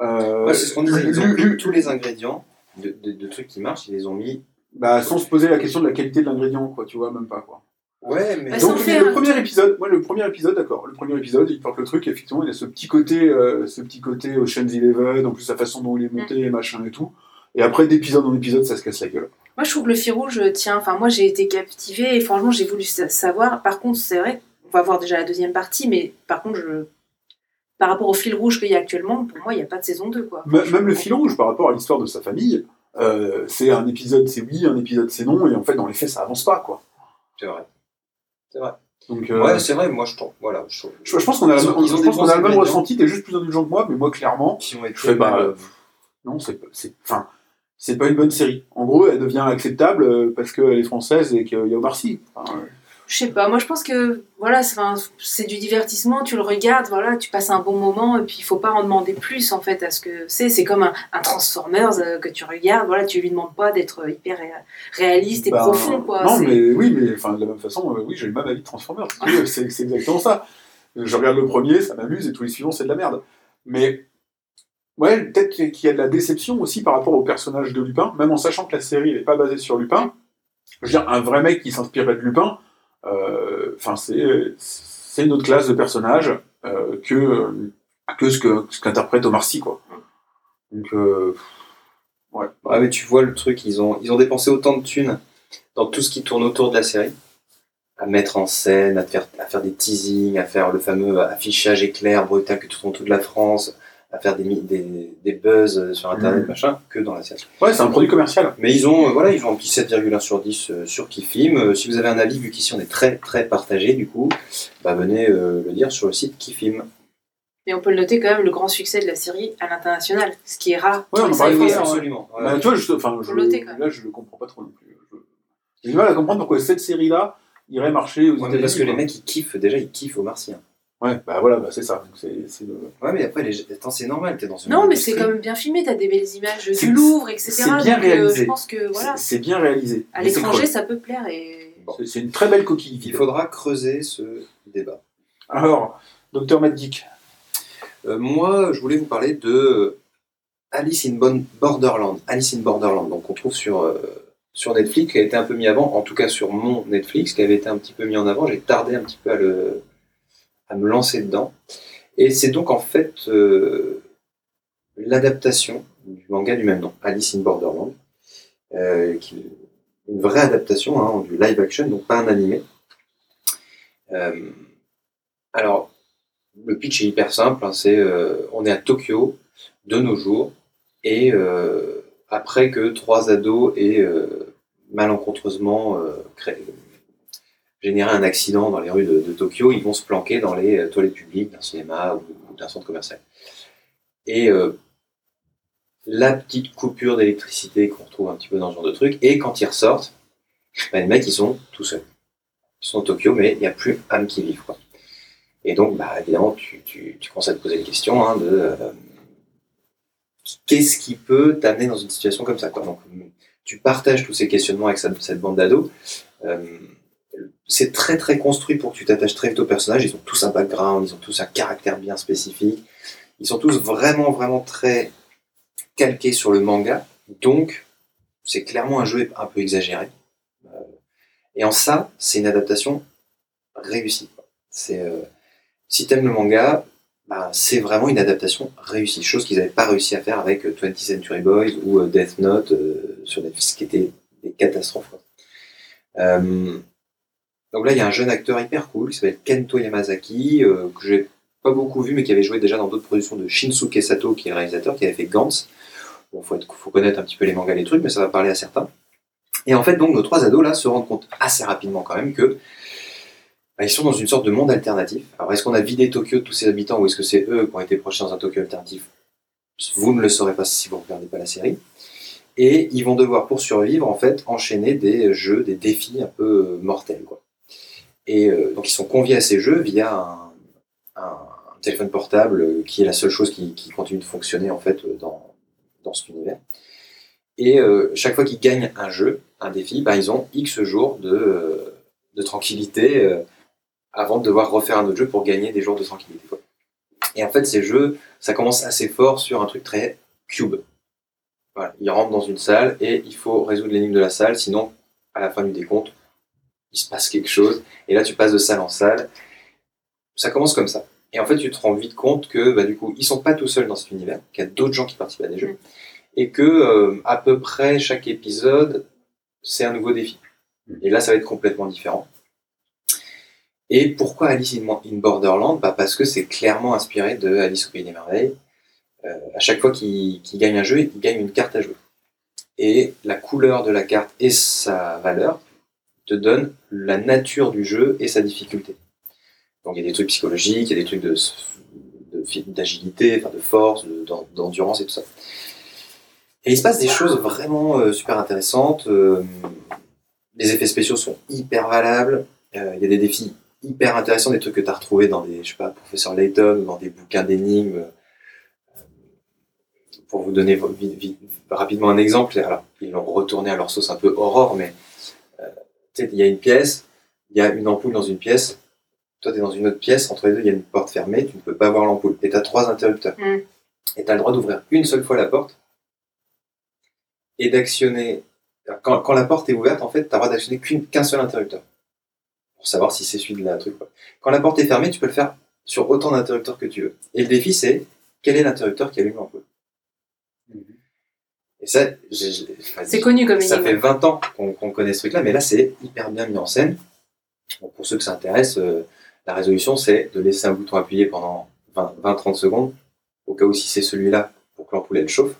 Ouais, c'est ce qu'on disait. Ils ont pris tous les ingrédients de, de, de trucs qui marchent, ils les ont mis. bah, sans se poser la question de la qualité de l'ingrédient, quoi, tu vois, même pas, quoi. Ouais, mais. Bah, Donc faire le premier épisode, moi le premier épisode, d'accord, le premier épisode, il porte le truc, effectivement, il a ce petit côté, euh, ce petit côté Ocean's Eleven, en plus la façon dont il est monté, machin et tout. Et après d'épisode en épisode, ça se casse la gueule. Moi, je trouve que le fil rouge tient. Enfin, moi, j'ai été captivée et franchement, j'ai voulu sa- savoir. Par contre, c'est vrai, on va voir déjà la deuxième partie, mais par contre, je... par rapport au fil rouge qu'il y a actuellement, pour moi, il n'y a pas de saison 2. Quoi. M- Même le fil rouge par rapport à l'histoire de sa famille, euh, c'est un épisode c'est oui, un épisode c'est non, et en fait dans les faits ça avance pas quoi. C'est vrai. C'est vrai. Donc euh, Ouais, c'est vrai, moi je trouve. Voilà. Je trouve. je, je pense qu'on a, la- Ils ont- ils ont je des pense qu'on a bons le même ressenti, t'es juste plus indulgent que moi, mais moi clairement, Qui ont été. je fais bah, même, euh, non c'est c'est enfin c'est pas une bonne série. En gros, elle devient acceptable euh, parce qu'elle est française et qu'il y a Omar Sy. Enfin, euh, Je sais pas, moi, je pense que voilà, c'est du divertissement, tu le regardes, voilà, tu passes un bon moment et puis il faut pas en demander plus en fait à ce que c'est. C'est comme un, un Transformers euh, que tu regardes, voilà, tu lui demandes pas d'être hyper ré- réaliste et bah, profond quoi. Non, mais oui, mais enfin de la même façon, euh, oui, j'ai le même avis de Transformers. Oui, c'est exactement ça. Je regarde le premier, ça m'amuse, et tous les suivants, c'est de la merde. Mais ouais, peut-être qu'il y a de la déception aussi par rapport au personnage de Lupin, même en sachant que la série n'est pas basée sur Lupin. Je veux dire, un vrai mec qui s'inspirait de Lupin, euh, enfin c'est une autre classe de personnage euh, que euh, que ce qu'interprète Omar Sy quoi. Donc euh, ouais. Mais tu vois le truc, ils ont, dépensé autant de thunes dans tout ce qui tourne autour de la série, à mettre en scène, à faire, des teasings, à faire le fameux affichage éclair brutal que tout tourne toute la France, à faire des, mi- des, des buzz sur internet, Mhm. machin, que dans la série. Ouais, c'est un produit commercial. Mais ils ont, euh, voilà, ils ont un petit 7,1 sur 10 euh, sur Kifim. Euh, si vous avez un avis, vu qu'ici on est très très partagé, du coup, bah venez euh, le dire sur le site Kifim. Mais on peut le noter quand même le grand succès de la série à l'international, ce qui est rare. Ouais, on en parlait l'heure, absolument. Ouais. Bah, tu vois, je, enfin, je, noter, quand même. là, je le comprends pas trop non plus. Je- J'ai du mal à comprendre pourquoi cette série-là irait marcher aux Ouais, mais parce que États-Unis, les mecs ils kiffent, déjà ils kiffent au martien. Ouais, bah voilà, bah, c'est ça. Le- Ouais, mais après, les... attends, c'est normal, t'es dans une. Non, mais c'est quand même bien filmé, t'as des belles images du Louvre, etc. c'est bien Donc, euh, réalisé. je pense que voilà, c'est- bien réalisé. à l'étranger, ça peut plaire. Et... C'est- C'est une très belle coquille Il faudra creuser ce débat. Alors, Docteur Mad Geek. Euh, moi, je voulais vous parler de Alice in Borderland. Alice in Borderland, donc on trouve sur, euh, sur Netflix, qui a été un peu mis avant, en tout cas sur mon Netflix, qui avait été un petit peu mis en avant. J'ai tardé un petit peu à, le, à me lancer dedans. Et c'est donc en fait euh, l'adaptation du manga du même nom, Alice in Borderland, euh, une vraie adaptation hein, du live action, donc pas un animé. Euh, alors, le pitch est hyper simple, hein, c'est on est à Tokyo de nos jours, et après que trois ados aient malencontreusement créé- généré un accident dans les rues de, Tokyo, ils vont se planquer dans les euh, toilettes publiques d'un cinéma ou, d'un centre commercial. Et euh, la petite coupure d'électricité qu'on retrouve un petit peu dans ce genre de truc, et quand ils ressortent, bah, les mecs ils sont tout seuls. Ils sont à Tokyo, mais il n'y a plus âme qui vive. Quoi. Et donc, bah, évidemment, tu, tu, tu commences à te poser des questions hein, de euh, qu'est-ce qui peut t'amener dans une situation comme ça. Quoi. Donc, tu partages tous ces questionnements avec cette, cette bande d'ados. Euh, c'est très très construit pour que tu t'attaches très vite aux personnages. Ils ont tous un background, ils ont tous un caractère bien spécifique. Ils sont tous vraiment vraiment très calqués sur le manga. Donc, c'est clairement un jeu un peu exagéré. Euh, et en ça, c'est une adaptation réussie. euh, si t'aimes le manga, bah, c'est vraiment une adaptation réussie, chose qu'ils n'avaient pas réussi à faire avec euh, 20th Century Boys ou euh, Death Note euh, sur Netflix, qui étaient des catastrophes. Euh, donc là, il y a un jeune acteur hyper cool qui s'appelle Kento Yamazaki, euh, que j'ai pas beaucoup vu, mais qui avait joué déjà dans d'autres productions de Shinsuke Sato, qui est réalisateur, qui avait fait Gantz. Bon, faut, être- faut connaître un petit peu les mangas, les trucs, mais ça va parler à certains. Et en fait, donc, nos trois ados là se rendent compte assez rapidement quand même que bah, ils sont dans une sorte de monde alternatif. Alors, est-ce qu'on a vidé Tokyo de tous ses habitants ou est-ce que c'est eux qui ont été projetés dans un Tokyo alternatif? Vous ne le saurez pas si vous ne regardez pas la série. Et ils vont devoir, pour survivre, en fait, enchaîner des jeux, des défis un peu euh, mortels, quoi. Et euh, donc, ils sont conviés à ces jeux via un, téléphone portable euh, qui est la seule chose qui, continue de fonctionner, en fait, euh, dans, dans cet univers. Et chaque fois qu'ils gagnent un jeu, un défi, bah, ils ont X jours de, de tranquillité avant de devoir refaire un autre jeu pour gagner des jours de tranquillité. Et en fait, ces jeux, ça commence assez fort sur un truc très cube. Ils rentrent dans une salle et il faut résoudre l'énigme de la salle, sinon, à la fin du décompte, il se passe quelque chose. Et là, tu passes de salle en salle. Ça commence comme ça. Et en fait, tu te rends vite compte que, bah, du coup, ils sont pas tout seuls dans cet univers, qu'il y a d'autres gens qui participent à des jeux, Mm. et que euh, à peu près chaque épisode, c'est un nouveau défi. Et là, ça va être complètement différent. Et pourquoi Alice in Borderland bah Parce que c'est clairement inspiré de Alice au Pays des Merveilles. Euh, à chaque fois qu'il qu'il gagne un jeu, il gagne une carte à jouer. Et la couleur de la carte et sa valeur te donnent la nature du jeu et sa difficulté. Donc il y a des trucs psychologiques, il y a des trucs d'agilité, de force, de- d'en- d'endurance et tout ça. Et il se passe des choses vraiment euh, super intéressantes. euh, les effets spéciaux sont hyper valables. euh, il y a des défis hyper intéressants, des trucs que tu as retrouvés dans des, je sais pas, Professeur Layton dans des bouquins d'énigmes. Pour vous donner rapidement un exemple, alors, ils l'ont retourné à leur sauce un peu aurore, mais il y a une pièce, il y a une ampoule dans une pièce, toi tu es dans une autre pièce, entre les deux il y a une porte fermée, tu ne peux pas voir l'ampoule, et tu as trois interrupteurs. Mm. Et tu as le droit d'ouvrir une seule fois la porte et d'actionner. Quand, quand la porte est ouverte, en fait, tu as le droit d'actionner qu'un seul interrupteur pour savoir si c'est celui de la truc. quoi. Quand la porte est fermée, tu peux le faire sur autant d'interrupteurs que tu veux. Et le défi, c'est quel est l'interrupteur qui allume l'ampoule? Et ça, C'est connu comme ça fait 20 ans qu'on connaît ce truc-là, mais là, c'est hyper bien mis en scène. Donc, pour ceux que ça intéresse, euh, la résolution, c'est de laisser un bouton appuyé pendant 20-30 secondes, au cas où si c'est celui-là, pour que l'ampoule elle chauffe.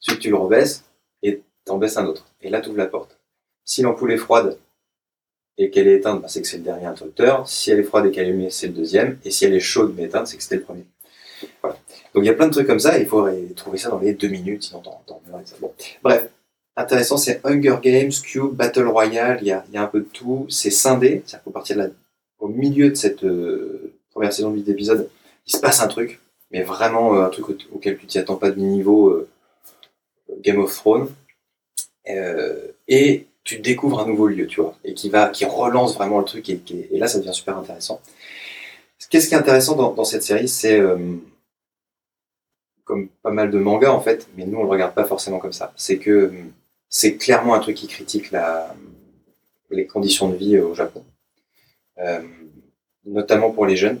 Ensuite, tu le rebaisses et t'en baisses un autre. Et là, tu ouvres la porte. Si l'ampoule est froide et qu'elle est éteinte, bah, c'est que c'est le dernier interrupteur. Si elle est froide et qu'elle est allumée, c'est le deuxième. Et si elle est chaude mais éteinte, c'est que c'était le premier. Donc il y a plein de trucs comme ça, et il faut trouver ça dans les deux minutes, sinon ça. Bon. Bref, intéressant, c'est Hunger Games, Cube, Battle Royale, il y a, un peu de tout. C'est scindé, c'est-à-dire qu'au partir de au milieu de cette euh, première saison de 8 épisodes, il se passe un truc, mais vraiment euh, un truc au- auquel tu t'y attends pas de niveau euh, Game of Thrones. Et tu découvres un nouveau lieu, tu vois, et qui va, qui relance vraiment le truc, et là ça devient super intéressant. Qu'est-ce qui est intéressant dans, cette série, c'est euh, comme pas mal de mangas en fait, mais nous on le regarde pas forcément comme ça. C'est que euh, c'est clairement un truc qui critique les conditions de vie euh, au Japon, notamment pour les jeunes.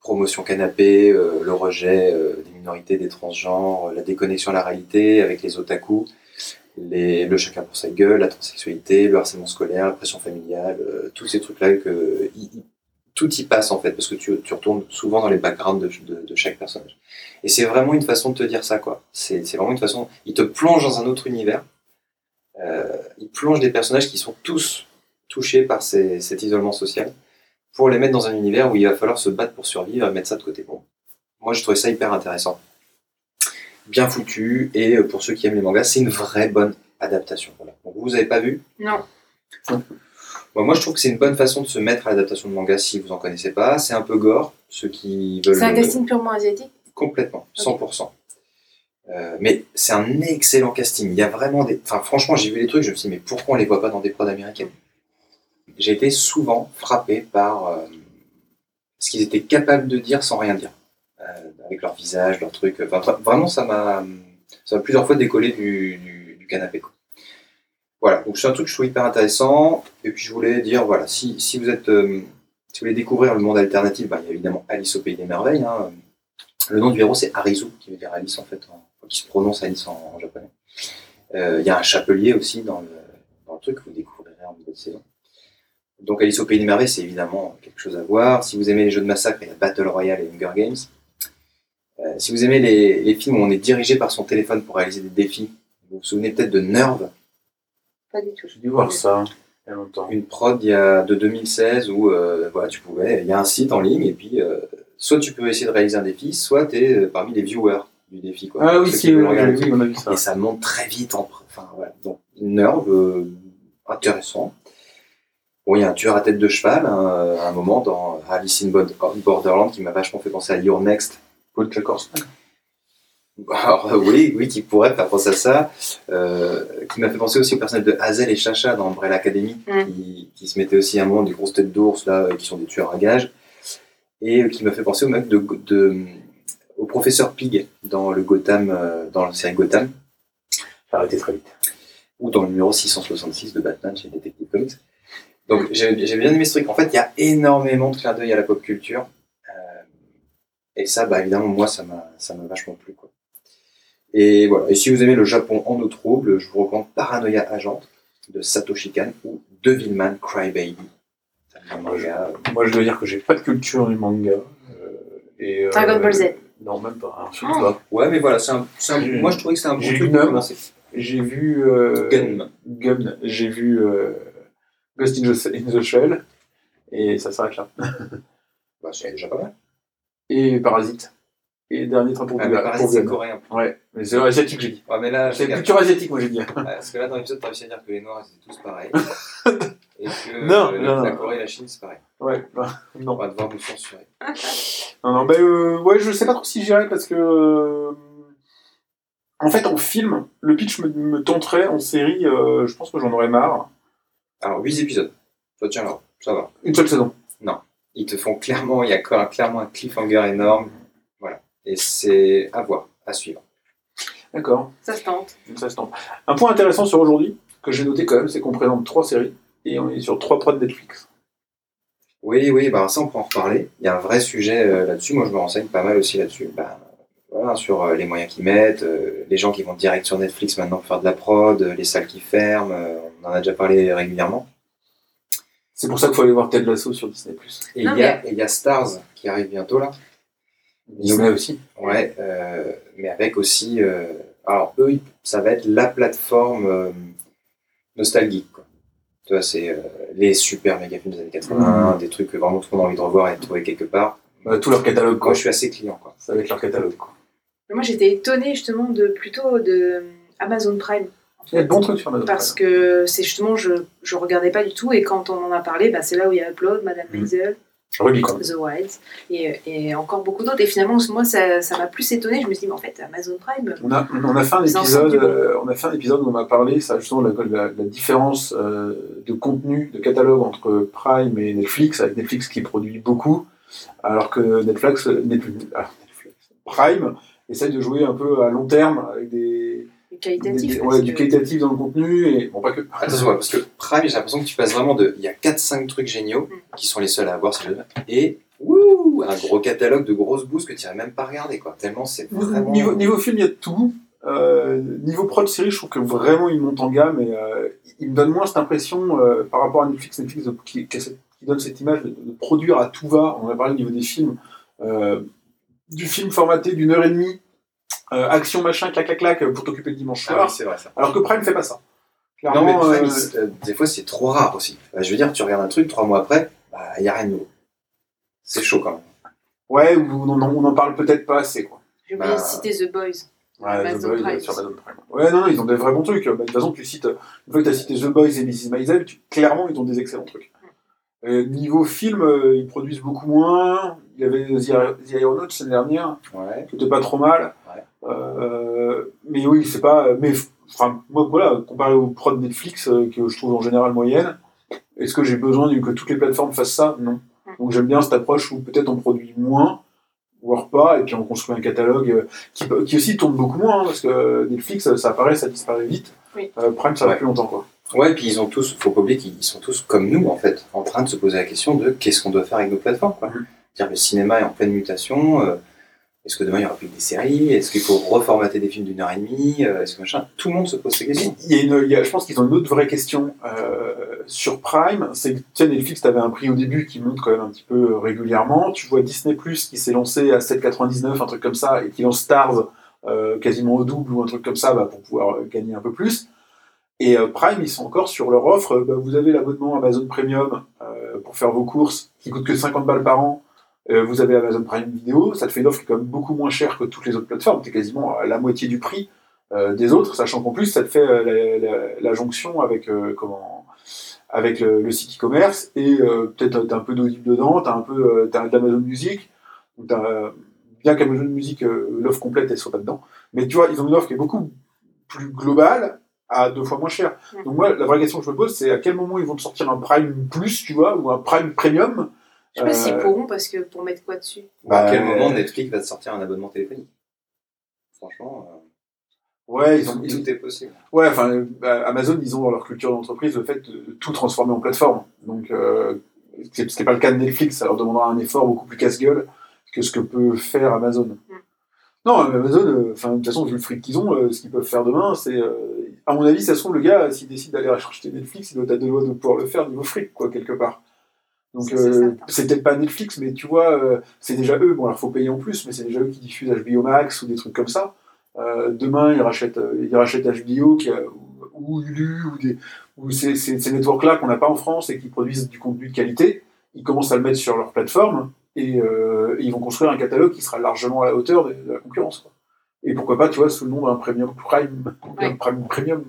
Promotion canapé, le rejet des minorité des transgenres, la déconnexion à la réalité avec les otaku, le chacun pour sa gueule, la transsexualité, le harcèlement scolaire, la pression familiale, tous ces trucs-là que tout y passe en fait, parce que tu, tu retournes souvent dans les backgrounds de, de, de chaque personnage. Et c'est vraiment une façon de te dire ça, quoi. C'est vraiment une façon. Il te plonge dans un autre univers. Euh, il plonge des personnages qui sont tous touchés par ces- cet isolement social pour les mettre dans un univers où il va falloir se battre pour survivre et mettre ça de côté. Bon. Moi, je trouvais ça hyper intéressant. Bien foutu, et euh, pour ceux qui aiment les mangas, c'est une vraie bonne adaptation. Voilà. Donc, vous avez pas vu? Non. Bon, Moi, je trouve que c'est une bonne façon de se mettre à l'adaptation de manga si vous en connaissez pas. C'est un peu gore, ceux qui veulent. C'est un casting purement asiatique? Complètement, 100%. Euh, mais c'est un excellent casting. Il y a vraiment des. Enfin, franchement, j'ai vu les trucs, je me suis dit, mais pourquoi on les voit pas dans des prods américaines? J'ai été souvent frappé par euh, ce qu'ils étaient capables de dire sans rien dire. Euh, avec leur visage, leur truc. Enfin, vraiment, ça m'a ça m'a plusieurs fois décollé du, du, du canapé. Quoi. Voilà, donc c'est un truc que je trouve hyper intéressant. Et puis je voulais dire, voilà, si, vous êtes. euh, vous voulez découvrir le monde alternatif, bah, il y a évidemment Alice au Pays des Merveilles. hein. Le nom du héros, c'est Arizu, qui veut dire Alice en fait, qui se prononce Alice en, japonais. Euh, Il y a un chapelier aussi dans le, dans le truc, vous découvrirez en milieu de saison. Donc Alice au Pays des Merveilles, c'est évidemment quelque chose à voir. Si vous aimez les jeux de massacre, il y a Battle Royale et Hunger Games. Euh, si vous aimez les, les films où on est dirigé par son téléphone pour réaliser des défis, vous vous souvenez peut-être de Nerve, Pas du tout. J'ai dû voir ça il y a longtemps. une prod il y a, de 2016 où euh, voilà, tu pouvais, il y a un site en ligne et puis euh, soit tu peux essayer de réaliser un défi, soit tu es parmi les viewers du défi. Quoi. Ah oui, si, oui, oui, on a vu ça. Et ça monte très vite. En... Enfin, voilà. Donc, Nerve, euh, intéressant. Bon, il y a un tueur à tête de cheval hein, à un moment dans Alice in Borderland qui m'a vachement fait penser à Your Next. Paul. Alors, euh, oui, oui, qui pourrait faire penser à ça. Euh, qui m'a fait penser aussi au personnage de Hazel et Chacha dans Umbrella Academy, Mm. qui, qui se mettaient aussi à un moment des grosses têtes d'ours, là, euh, qui sont des tueurs à gages. Et euh, qui m'a fait penser au mec de, de, au professeur Pig dans le Gotham, dans la série Gotham. Arrêté très vite. ou dans le numéro 666 de Batman chez Detective Comics. Donc j'ai j'ai bien aimé ce truc. En fait, il y a énormément de clins d'œil à la pop culture. Euh, et ça, bah, évidemment, moi, ça m'a ça m'a vachement plu. Quoi. Et voilà. Et si vous aimez le Japon en eau trouble, je vous recommande Paranoia Agent de Satoshi Kan ou Devilman Crybaby. C'est un manga. Moi, je dois dire que j'ai pas de culture du manga. euh, et, euh, Dragon Ball Z. Non, même pas. hein, Oh. pas. Ouais, mais voilà, c'est un, c'est un- moi je trouvais que c'était un bon j'ai truc pour commencer. J'ai vu. Euh, Gun. Gun. J'ai vu euh, Ghost in the, in the Shell. Et ça s'arrête là. Bah, c'est déjà pas mal. Et Parasite. Et dernier train pour Ah, Busan. Parasite, pour c'est coréen. Ouais, mais c'est asiatique, j'ai dit. Ouais, mais là, C'est culture asiatique, moi j'ai dit. Ouais, parce que là, dans l'épisode, t'as réussi à dire que les Noirs, ils étaient tous pareils. et que Non, euh, non, la non. Corée et la Chine, c'est pareil. Ouais, bah, On non. va devoir nous censurer. Non, non, bah, euh, ouais, je sais pas trop si j'irai parce que. euh, en fait, en film, le pitch me, me tenterait. En série, euh, je pense que j'en aurais marre. Alors, 8 épisodes. Ça tient là, ça va. Une seule saison. Ils te font clairement, il y a clairement un cliffhanger énorme. Et c'est à voir, à suivre. D'accord, Ça se tente. ça se tente. Un point intéressant sur aujourd'hui, que j'ai noté quand même, c'est qu'on présente trois séries et on est sur trois prods Netflix. Oui, oui, bah ça on peut en reparler. Il y a un vrai sujet euh, là-dessus. Moi je me renseigne pas mal aussi là-dessus. Bah, voilà, sur euh, les moyens qu'ils mettent, euh, les gens qui vont direct sur Netflix maintenant pour faire de la prod, euh, les salles qui ferment. euh, on en a déjà parlé régulièrement. C'est pour ça qu'il faut aller voir Ted Lasso sur Disney+. Et Non, il y, a- et il y a Stars qui arrive bientôt là. Disney aussi. Ouais, euh, mais avec aussi. euh, alors, eux, ça va être la plateforme euh, nostalgique. Quoi. Tu vois, c'est euh, les super méga films des années 80, des trucs que vraiment tout le monde a envie de revoir et de trouver quelque part. Euh, tout leur catalogue, quoi. Moi, je suis assez client. Quoi. Ça va être leur catalogue, quoi. Moi, j'étais étonnée justement de plutôt de Amazon Prime. Il y a de bons trucs sur Amazon. Parce que c'est justement, je, je regardais pas du tout, et quand on en a parlé, bah, c'est là où il y a Upload, Madame. Maisel, Rubicon. The Wilds, et, et encore beaucoup d'autres. Et finalement, moi, ça ça m'a plus étonnée. Je me suis dit, mais en fait, Amazon Prime, On a, on a fait un épisode, euh, on a fait un épisode où on a parlé, ça, justement, de la, la- la différence euh, de contenu, de catalogue entre Prime et Netflix, avec Netflix qui produit beaucoup, alors que Netflix, Netflix, ah, Netflix, Prime essaie de jouer un peu à long terme avec des, qualitatif. des- parce ouais, du que- qualitatif dans le contenu, et bon, pas que. Attention, ouais, parce que Prime, j'ai l'impression que tu passes vraiment de. Il y a 4-5 trucs géniaux Mm. qui sont les seuls à avoir sur le et wouh, un gros catalogue de grosses boosts que tu n'irais même pas regarder, quoi. Tellement c'est vraiment. Niveau, niveau film, il y a de tout. Euh, niveau prod série, je trouve que vraiment il monte en gamme et euh, il me donne moins cette impression euh, par rapport à Netflix, Netflix qui, donne cette image de, de produire à tout va. On a parlé au niveau des films, euh, du film formaté d'une heure et demie, euh, action machin, clac clac clac pour t'occuper le dimanche Ah soir. oui, c'est vrai ça. Alors que Prime fait pas ça. Non, Clairement, mais Prime, euh, euh, des fois, c'est trop rare aussi. Bah, je veux dire, tu regardes un truc, trois mois après, bah, il n'y a rien de nouveau. C'est chaud quand même. ouais, ou on en, on en parle peut-être pas assez quoi. J'ai oublié Bah, de citer The Boys. Ouais, The Boys, Prime. sur Amazon Prime. Ouais, non, non, ils ont des vrais bons trucs. Bah, de toute façon, tu cites, une fois que tu as cité The Boys et Mrs. Maisel, tu- clairement, ils ont des excellents trucs. Euh, niveau film, euh, ils produisent beaucoup moins. Il y avait The, The Aeronauts l'année dernière, Ouais. qui était pas trop mal. Ouais. Euh, mais oui, c'est pas. Mais enfin, moi, voilà, comparé aux prod Netflix, euh, que je trouve en général moyenne, est-ce que j'ai besoin que toutes les plateformes fassent ça? Non. Donc j'aime bien cette approche où peut-être on produit moins, voire pas, et puis on construit un catalogue euh, qui, aussi tourne beaucoup moins, hein, parce que Netflix, ça apparaît, ça disparaît vite. Oui. Euh, Prime, ça va Ouais. plus longtemps, quoi. Ouais, et puis ils ont tous, faut pas oublier qu'ils sont tous comme nous, en fait, en train de se poser la question de qu'est-ce qu'on doit faire avec nos plateformes, quoi. Mhm. Dire, le cinéma est en pleine mutation. Est-ce que demain il y aura plus que des séries? Est-ce qu'il faut reformater des films d'une heure et demie? Euh, Est-ce que machin? Tout le monde se pose ces questions. Je pense qu'ils ont une autre vraie question euh, sur Prime. C'est que Netflix, tu un prix au début qui monte quand même un petit peu euh, régulièrement. Tu vois Disney Plus qui s'est lancé à 7,99, un truc comme ça, et qui lance Stars quasiment au double ou un truc comme ça bah, pour pouvoir gagner un peu plus. Et Prime, ils sont encore sur leur offre. Bah, vous avez l'abonnement Amazon Premium pour faire vos courses qui coûte que 50 balles par an. Euh, vous avez Amazon Prime Vidéo, ça te fait une offre qui est quand même beaucoup moins chère que toutes les autres plateformes. Tu es quasiment à la moitié du prix euh, des autres, sachant qu'en plus, ça te fait euh, la, la- la jonction avec, comment, avec le, le site e-commerce et peut-être tu as un peu d'audible dedans, tu as un peu t'as de l'Amazon Music, t'as- bien qu'Amazon Music, l'offre complète, elle soit pas dedans. Mais tu vois, ils ont une offre qui est beaucoup plus globale à deux fois moins cher. Donc moi, la vraie question que je me pose, c'est à quel moment ils vont te sortir un Prime Plus, tu vois, ou un Prime Premium Je sais pas s'ils Euh, pourront parce que pour mettre quoi dessus à quel euh, moment Netflix va te sortir un abonnement téléphonique? Franchement, Ouais, euh, ils ont, tout, ils- tout est possible. Ouais, enfin, euh, bah, Amazon, ils ont dans leur culture d'entreprise le fait de tout transformer en plateforme. Donc, euh, c'est- ce qui n'est pas le cas de Netflix, ça leur demandera un effort beaucoup plus casse-gueule que ce que peut faire Amazon. Mm. Non, mais Amazon, euh, enfin, de toute façon, vu le fric qu'ils ont, euh, ce qu'ils peuvent faire demain, c'est. euh, à mon avis, ça se trouve, le gars, s'il décide d'aller acheter Netflix, il doit être à deux doigts de pouvoir le faire niveau fric, quoi, quelque part. Donc, euh, c'est peut-être pas Netflix, mais tu vois, euh, c'est déjà eux. Bon, alors, faut payer en plus, mais c'est déjà eux qui diffusent HBO Max ou des trucs comme ça. Euh, demain, ils rachètent, euh, ils rachètent HBO qui a- ou, ou Hulu ou, des, ou ces, ces, ces networks-là qu'on n'a pas en France et qui produisent du contenu de qualité. Ils commencent à le mettre sur leur plateforme et, euh, et ils vont construire un catalogue qui sera largement à la hauteur de, de la concurrence. Quoi. Et pourquoi pas, tu vois, sous le nom d'un premium prime, un Ouais. prime premium.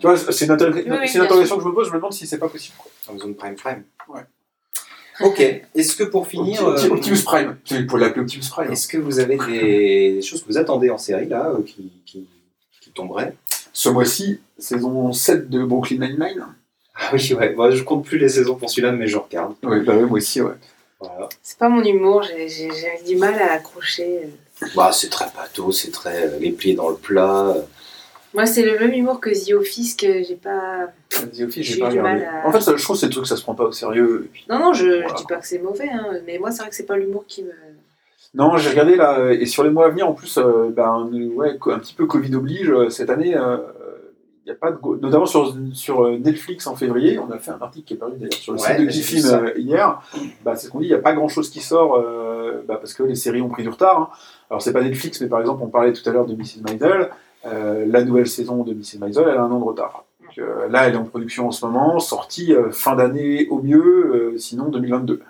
Tu vois, c'est une, oui, bien interrogation que je me pose. Je me demande si c'est pas possible. Quoi. Amazon Prime Prime. Ouais. Ok. Est-ce que pour finir, Opti- euh, Optimus Prime. C'est pour l'appeler Optimus Prime. est-ce que vous avez des, des choses que vous attendez en série là euh, qui, qui, qui tomberaient? Ce mois-ci, saison 7 de Brooklyn Nine-Nine. Ah oui, ouais. Moi, je compte plus les saisons pour celui-là, mais je regarde. Oui, bah ouais, moi aussi, ouais. Voilà. C'est pas mon humour, j'ai j'ai- j'ai du mal à accrocher. Bah, c'est très bateau, c'est très euh, les pieds dans le plat. euh. Moi, c'est le même humour que The Office que j'ai pas. The Office, J'ai pas eu du regardé. mal à- En fait, ça, je trouve que c'est des trucs que ça se prend pas au sérieux. et puis- Non, non, je, Voilà. je dis pas que c'est mauvais, hein, mais moi, c'est vrai que c'est pas l'humour qui me. Non, j'ai regardé là, euh, et sur les mois à venir, en plus, euh, ben, euh, ouais, un petit peu Covid oblige, euh, cette année, il y a pas de. go- Notamment sur, sur euh, Netflix en février, on a fait un article qui est paru d'ailleurs sur le Ouais, site de euh, hier. Bah, c'est ce qu'on dit, il n'y a pas grand chose qui sort euh, bah, parce que les séries ont pris du retard. hein. Alors, c'est pas Netflix, mais par exemple, on parlait tout à l'heure de Mrs. Maisel. Euh, la nouvelle saison de Mrs. Maisel, elle a un an de retard. Donc, euh, là, elle est en production en ce moment, sortie euh, fin d'année au mieux, sinon 2022.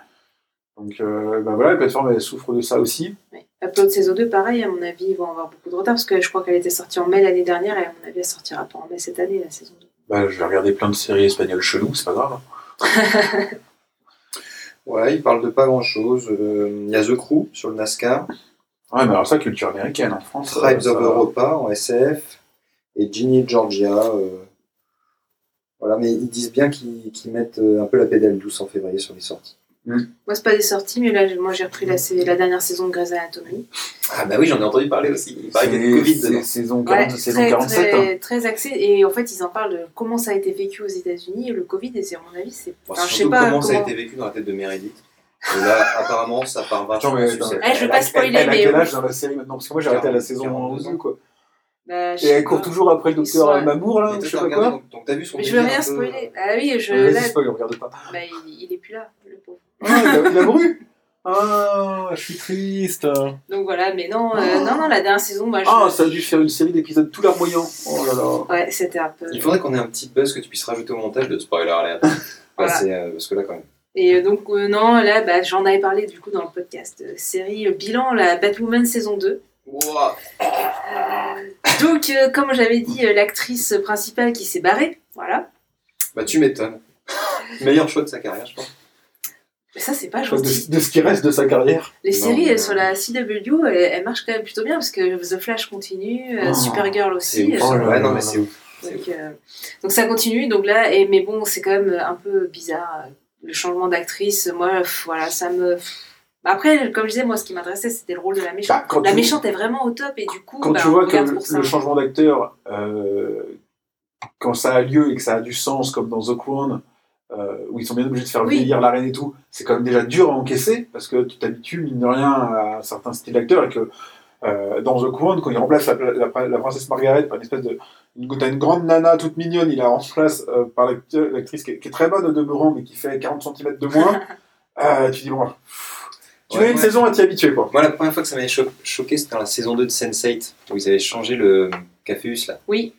Donc bah voilà, la plateforme elle souffre de ça aussi. Ouais. Upload saison 2, pareil, à mon avis, ils vont avoir beaucoup de retard parce que je crois qu'elle était sortie en mai l'année dernière et à mon avis, elle sortira pas en mai cette année, la saison 2. Bah, je vais regarder plein de séries espagnoles cheloues, c'est pas grave. hein. Ouais, il parle de pas grand chose. Il y a The Crew sur le NASCAR, Ouais, mais alors ça, culture américaine en France. Tribes euh, ça- of Europa en SF et Ginny Georgia. euh, Voilà, mais ils disent bien qu'ils qu'ils mettent euh, un peu la pédale douce en février sur les sorties. Mm. Moi, c'est pas des sorties, mais là, j'ai- moi, j'ai repris la, sé- la dernière saison de Grey's Anatomy. Ah bah oui, j'en ai entendu parler aussi. Il paraît qu'il y a C'est- Covid dedans. saison, 40, Ouais, saison très, 47. hein. très, très axé. Et en fait, ils en parlent de comment ça a été vécu aux États-Unis. Le Covid, et c'est, à mon avis, c'est. Bon, Enfin, je sais pas comment, ça a comment- été vécu dans la tête de Meredith. Et là, apparemment, ça part vachement Attends, mais. Eh, je veux elle pas a- spoiler, elle, elle a mais quel âge dans la série maintenant Parce que moi j'ai arrêté à la 40, saison 42 ans. 12 quoi. Bah, Et elle court toujours après le docteur sont- Mamour là, je sais pas regardé, quoi. donc, donc t'as vu son Mais je veux rien peu- spoiler. Ah oui, je. Là, spoil, regarde pas. bah, il, il est plus là, le pauvre. Ah, il a, il a mouru Ah, je suis triste. Donc voilà, mais non, euh, non, non, la dernière saison, moi, je. Ah, ça a dû faire une série d'épisodes tout larmoyants. Oh là là. Ouais, c'était un peu. Il faudrait qu'on ait un petit buzz que tu puisses rajouter au montage de spoiler alert. Voilà. euh, parce que là, quand même. Et euh, donc, euh, non, là, bah, j'en avais parlé du coup dans le podcast. euh, série euh, bilan, la Batwoman saison 2. Ouah. Euh, donc, euh, comme j'avais dit, euh, l'actrice principale qui s'est barrée, voilà. Bah, tu m'étonnes. Meilleur choix de sa carrière, je pense. Mais ça, c'est pas gentil. de ce qui reste de sa carrière. Les Non, séries mais- sur la CW, elles, elles marchent quand même plutôt bien parce que The Flash continue, Oh, Supergirl aussi. ouf. Oh ouais, non, mais c'est ouf. Donc, euh, donc ça continue, donc là, et, mais bon, c'est quand même un peu bizarre, le changement d'actrice, moi, voilà, ça me... pff. Après, comme je disais, moi, ce qui m'intéressait, c'était le rôle de la méchante. Bah, la tu- méchante est vraiment au top, et du coup, Quand bah, tu vois que le, changement d'acteur, euh, quand ça a lieu et que ça a du sens, comme dans The Crown, euh, où ils sont bien obligés de faire Oui. vieillir la reine et tout, c'est quand même déjà dur à encaisser, parce que tu t'habitues, mine de rien, à un certain style d'acteur, et que euh, dans The Crown, quand il remplace la, la- la princesse Margaret par une espèce de... Une, t'as une grande nana toute mignonne, il la remplace euh, par l'actrice qui, est- qui est très bonne au demeurant, mais qui fait 40 cm de moins, euh, tu dis, bon, pff, tu Ouais, mets une ouais. saison à t'y habituer, quoi. Moi, la première fois que ça m'avait cho- choqué, c'était dans la saison 2 de Sense8, où ils avaient changé le Caféus, là. Oui,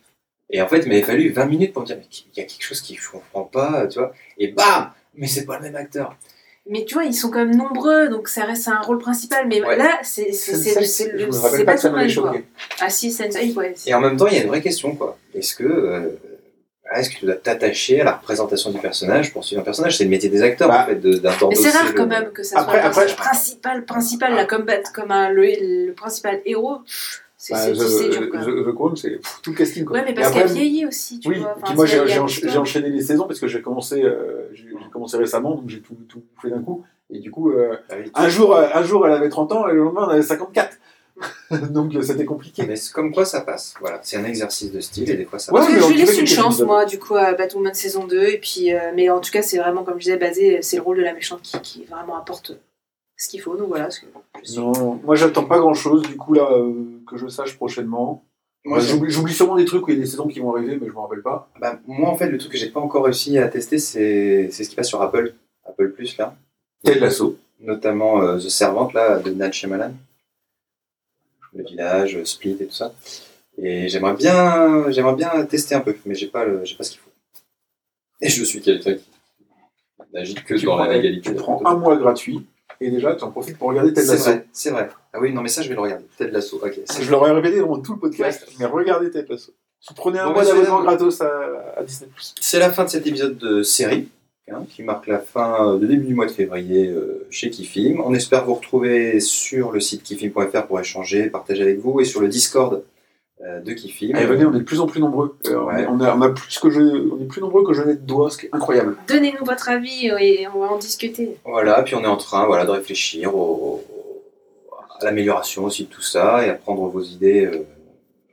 Et en fait, il m'avait fallu 20 minutes pour me dire, mais il y a quelque chose qui je comprends pas, tu vois. Et bam Mais c'est pas le même acteur. Mais tu vois, ils sont quand même nombreux, donc ça reste un rôle principal, mais Ouais. là, c'est c'est- c'est- Sense8, c'est je le- me c'est rappelle pas tout mal. Ah si, Sense8, ouais. Et en même temps, il y a une vraie question, quoi. Est-ce que, euh, est-ce que tu dois t'attacher à la représentation du personnage pour suivre un personnage? C'est le métier des acteurs, Bah, en fait, de- Mais c'est d'endosser rare le- quand même que ça Après- soit le après- personnage principal, principal, la combat, comme un, le, le principal héros. C'est Bah, c'est- The, c'est dur quand même. The- The Crown, c'est pff, tout le casting. Quoi. Ouais, mais parce après, qu'elle vieillit aussi, tu Oui, vois. puis Enfin, moi c'est- j'ai encha- enchaîné les saisons parce que j'ai commencé, euh, commencé récemment, donc j'ai tout, tout fait d'un coup. Et du coup, euh, Ah un, jour, euh, un jour elle avait 30 ans et le lendemain elle avait 54. donc c'était compliqué. Mais c'est comme quoi ça passe. Voilà, c'est un exercice de style et des fois ça Ouais, passe. Mais je laisse une chance, moi, du coup, à Batwoman saison 2. Et puis, euh, mais en tout cas, c'est vraiment, comme je disais, basé, c'est le rôle de la méchante qui, qui vraiment apporte ce qu'il faut. Donc voilà, ce que je suis. Non, moi j'attends pas grand chose du coup là euh, que je sache prochainement. Moi, Ouais, j'ai- J'oublie j'oublie sûrement des trucs où il y a des saisons qui vont arriver, mais je m'en rappelle pas. Bah, moi, en fait, le truc que j'ai pas encore réussi à tester, c'est c'est ce qui passe sur Apple. Apple Plus, là. Ted Lasso. Notamment euh, The Servant, là, de Nat Shyamalan. Le village, euh, Split et tout ça. Et j'aimerais bien, j'aimerais bien tester un peu, mais j'ai pas, le- j'ai pas ce qu'il faut. Et je suis quelqu'un qui n'agit que Tu dans prends, la légalité. tu prends un mois gratuit et déjà tu en profites pour regarder Ted C'est Lasso. vrai, c'est vrai. Ah oui, non, mais ça, je vais le regarder. Ted Lasso, ok. c'est- Je l'aurais répété dans tout le podcast, mais regardez Ted Lasso. Vous prenez un Bon, mois bah, d'abonnement c'est- gratos à, à Disney+. C'est la fin de cet épisode de série, hein, qui marque la fin de début du mois de février euh, chez Kifim. On espère vous retrouver sur le site kifim.fr pour échanger, partager avec vous, et sur le Discord de Kifim. Allez, venez, on est de plus en plus nombreux. Euh, on Ouais. est- on, a, on a plus que je, on est plus nombreux que je n'ai de doigts, ce qui est incroyable. Donnez-nous votre avis et on va en discuter. Voilà, puis on est en train voilà, de réfléchir au- à l'amélioration aussi de tout ça, et à prendre vos idées euh,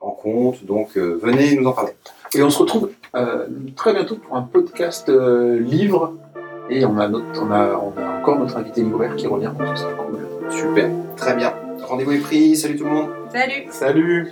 en compte. Donc euh, venez nous en parler. Et on se retrouve euh, très bientôt pour un podcast euh, livre. Et on a, notre, on, a, on a encore notre invité libraire qui revient, donc ce sera cool. Super, très bien. Rendez-vous est pris, salut tout le monde Salut Salut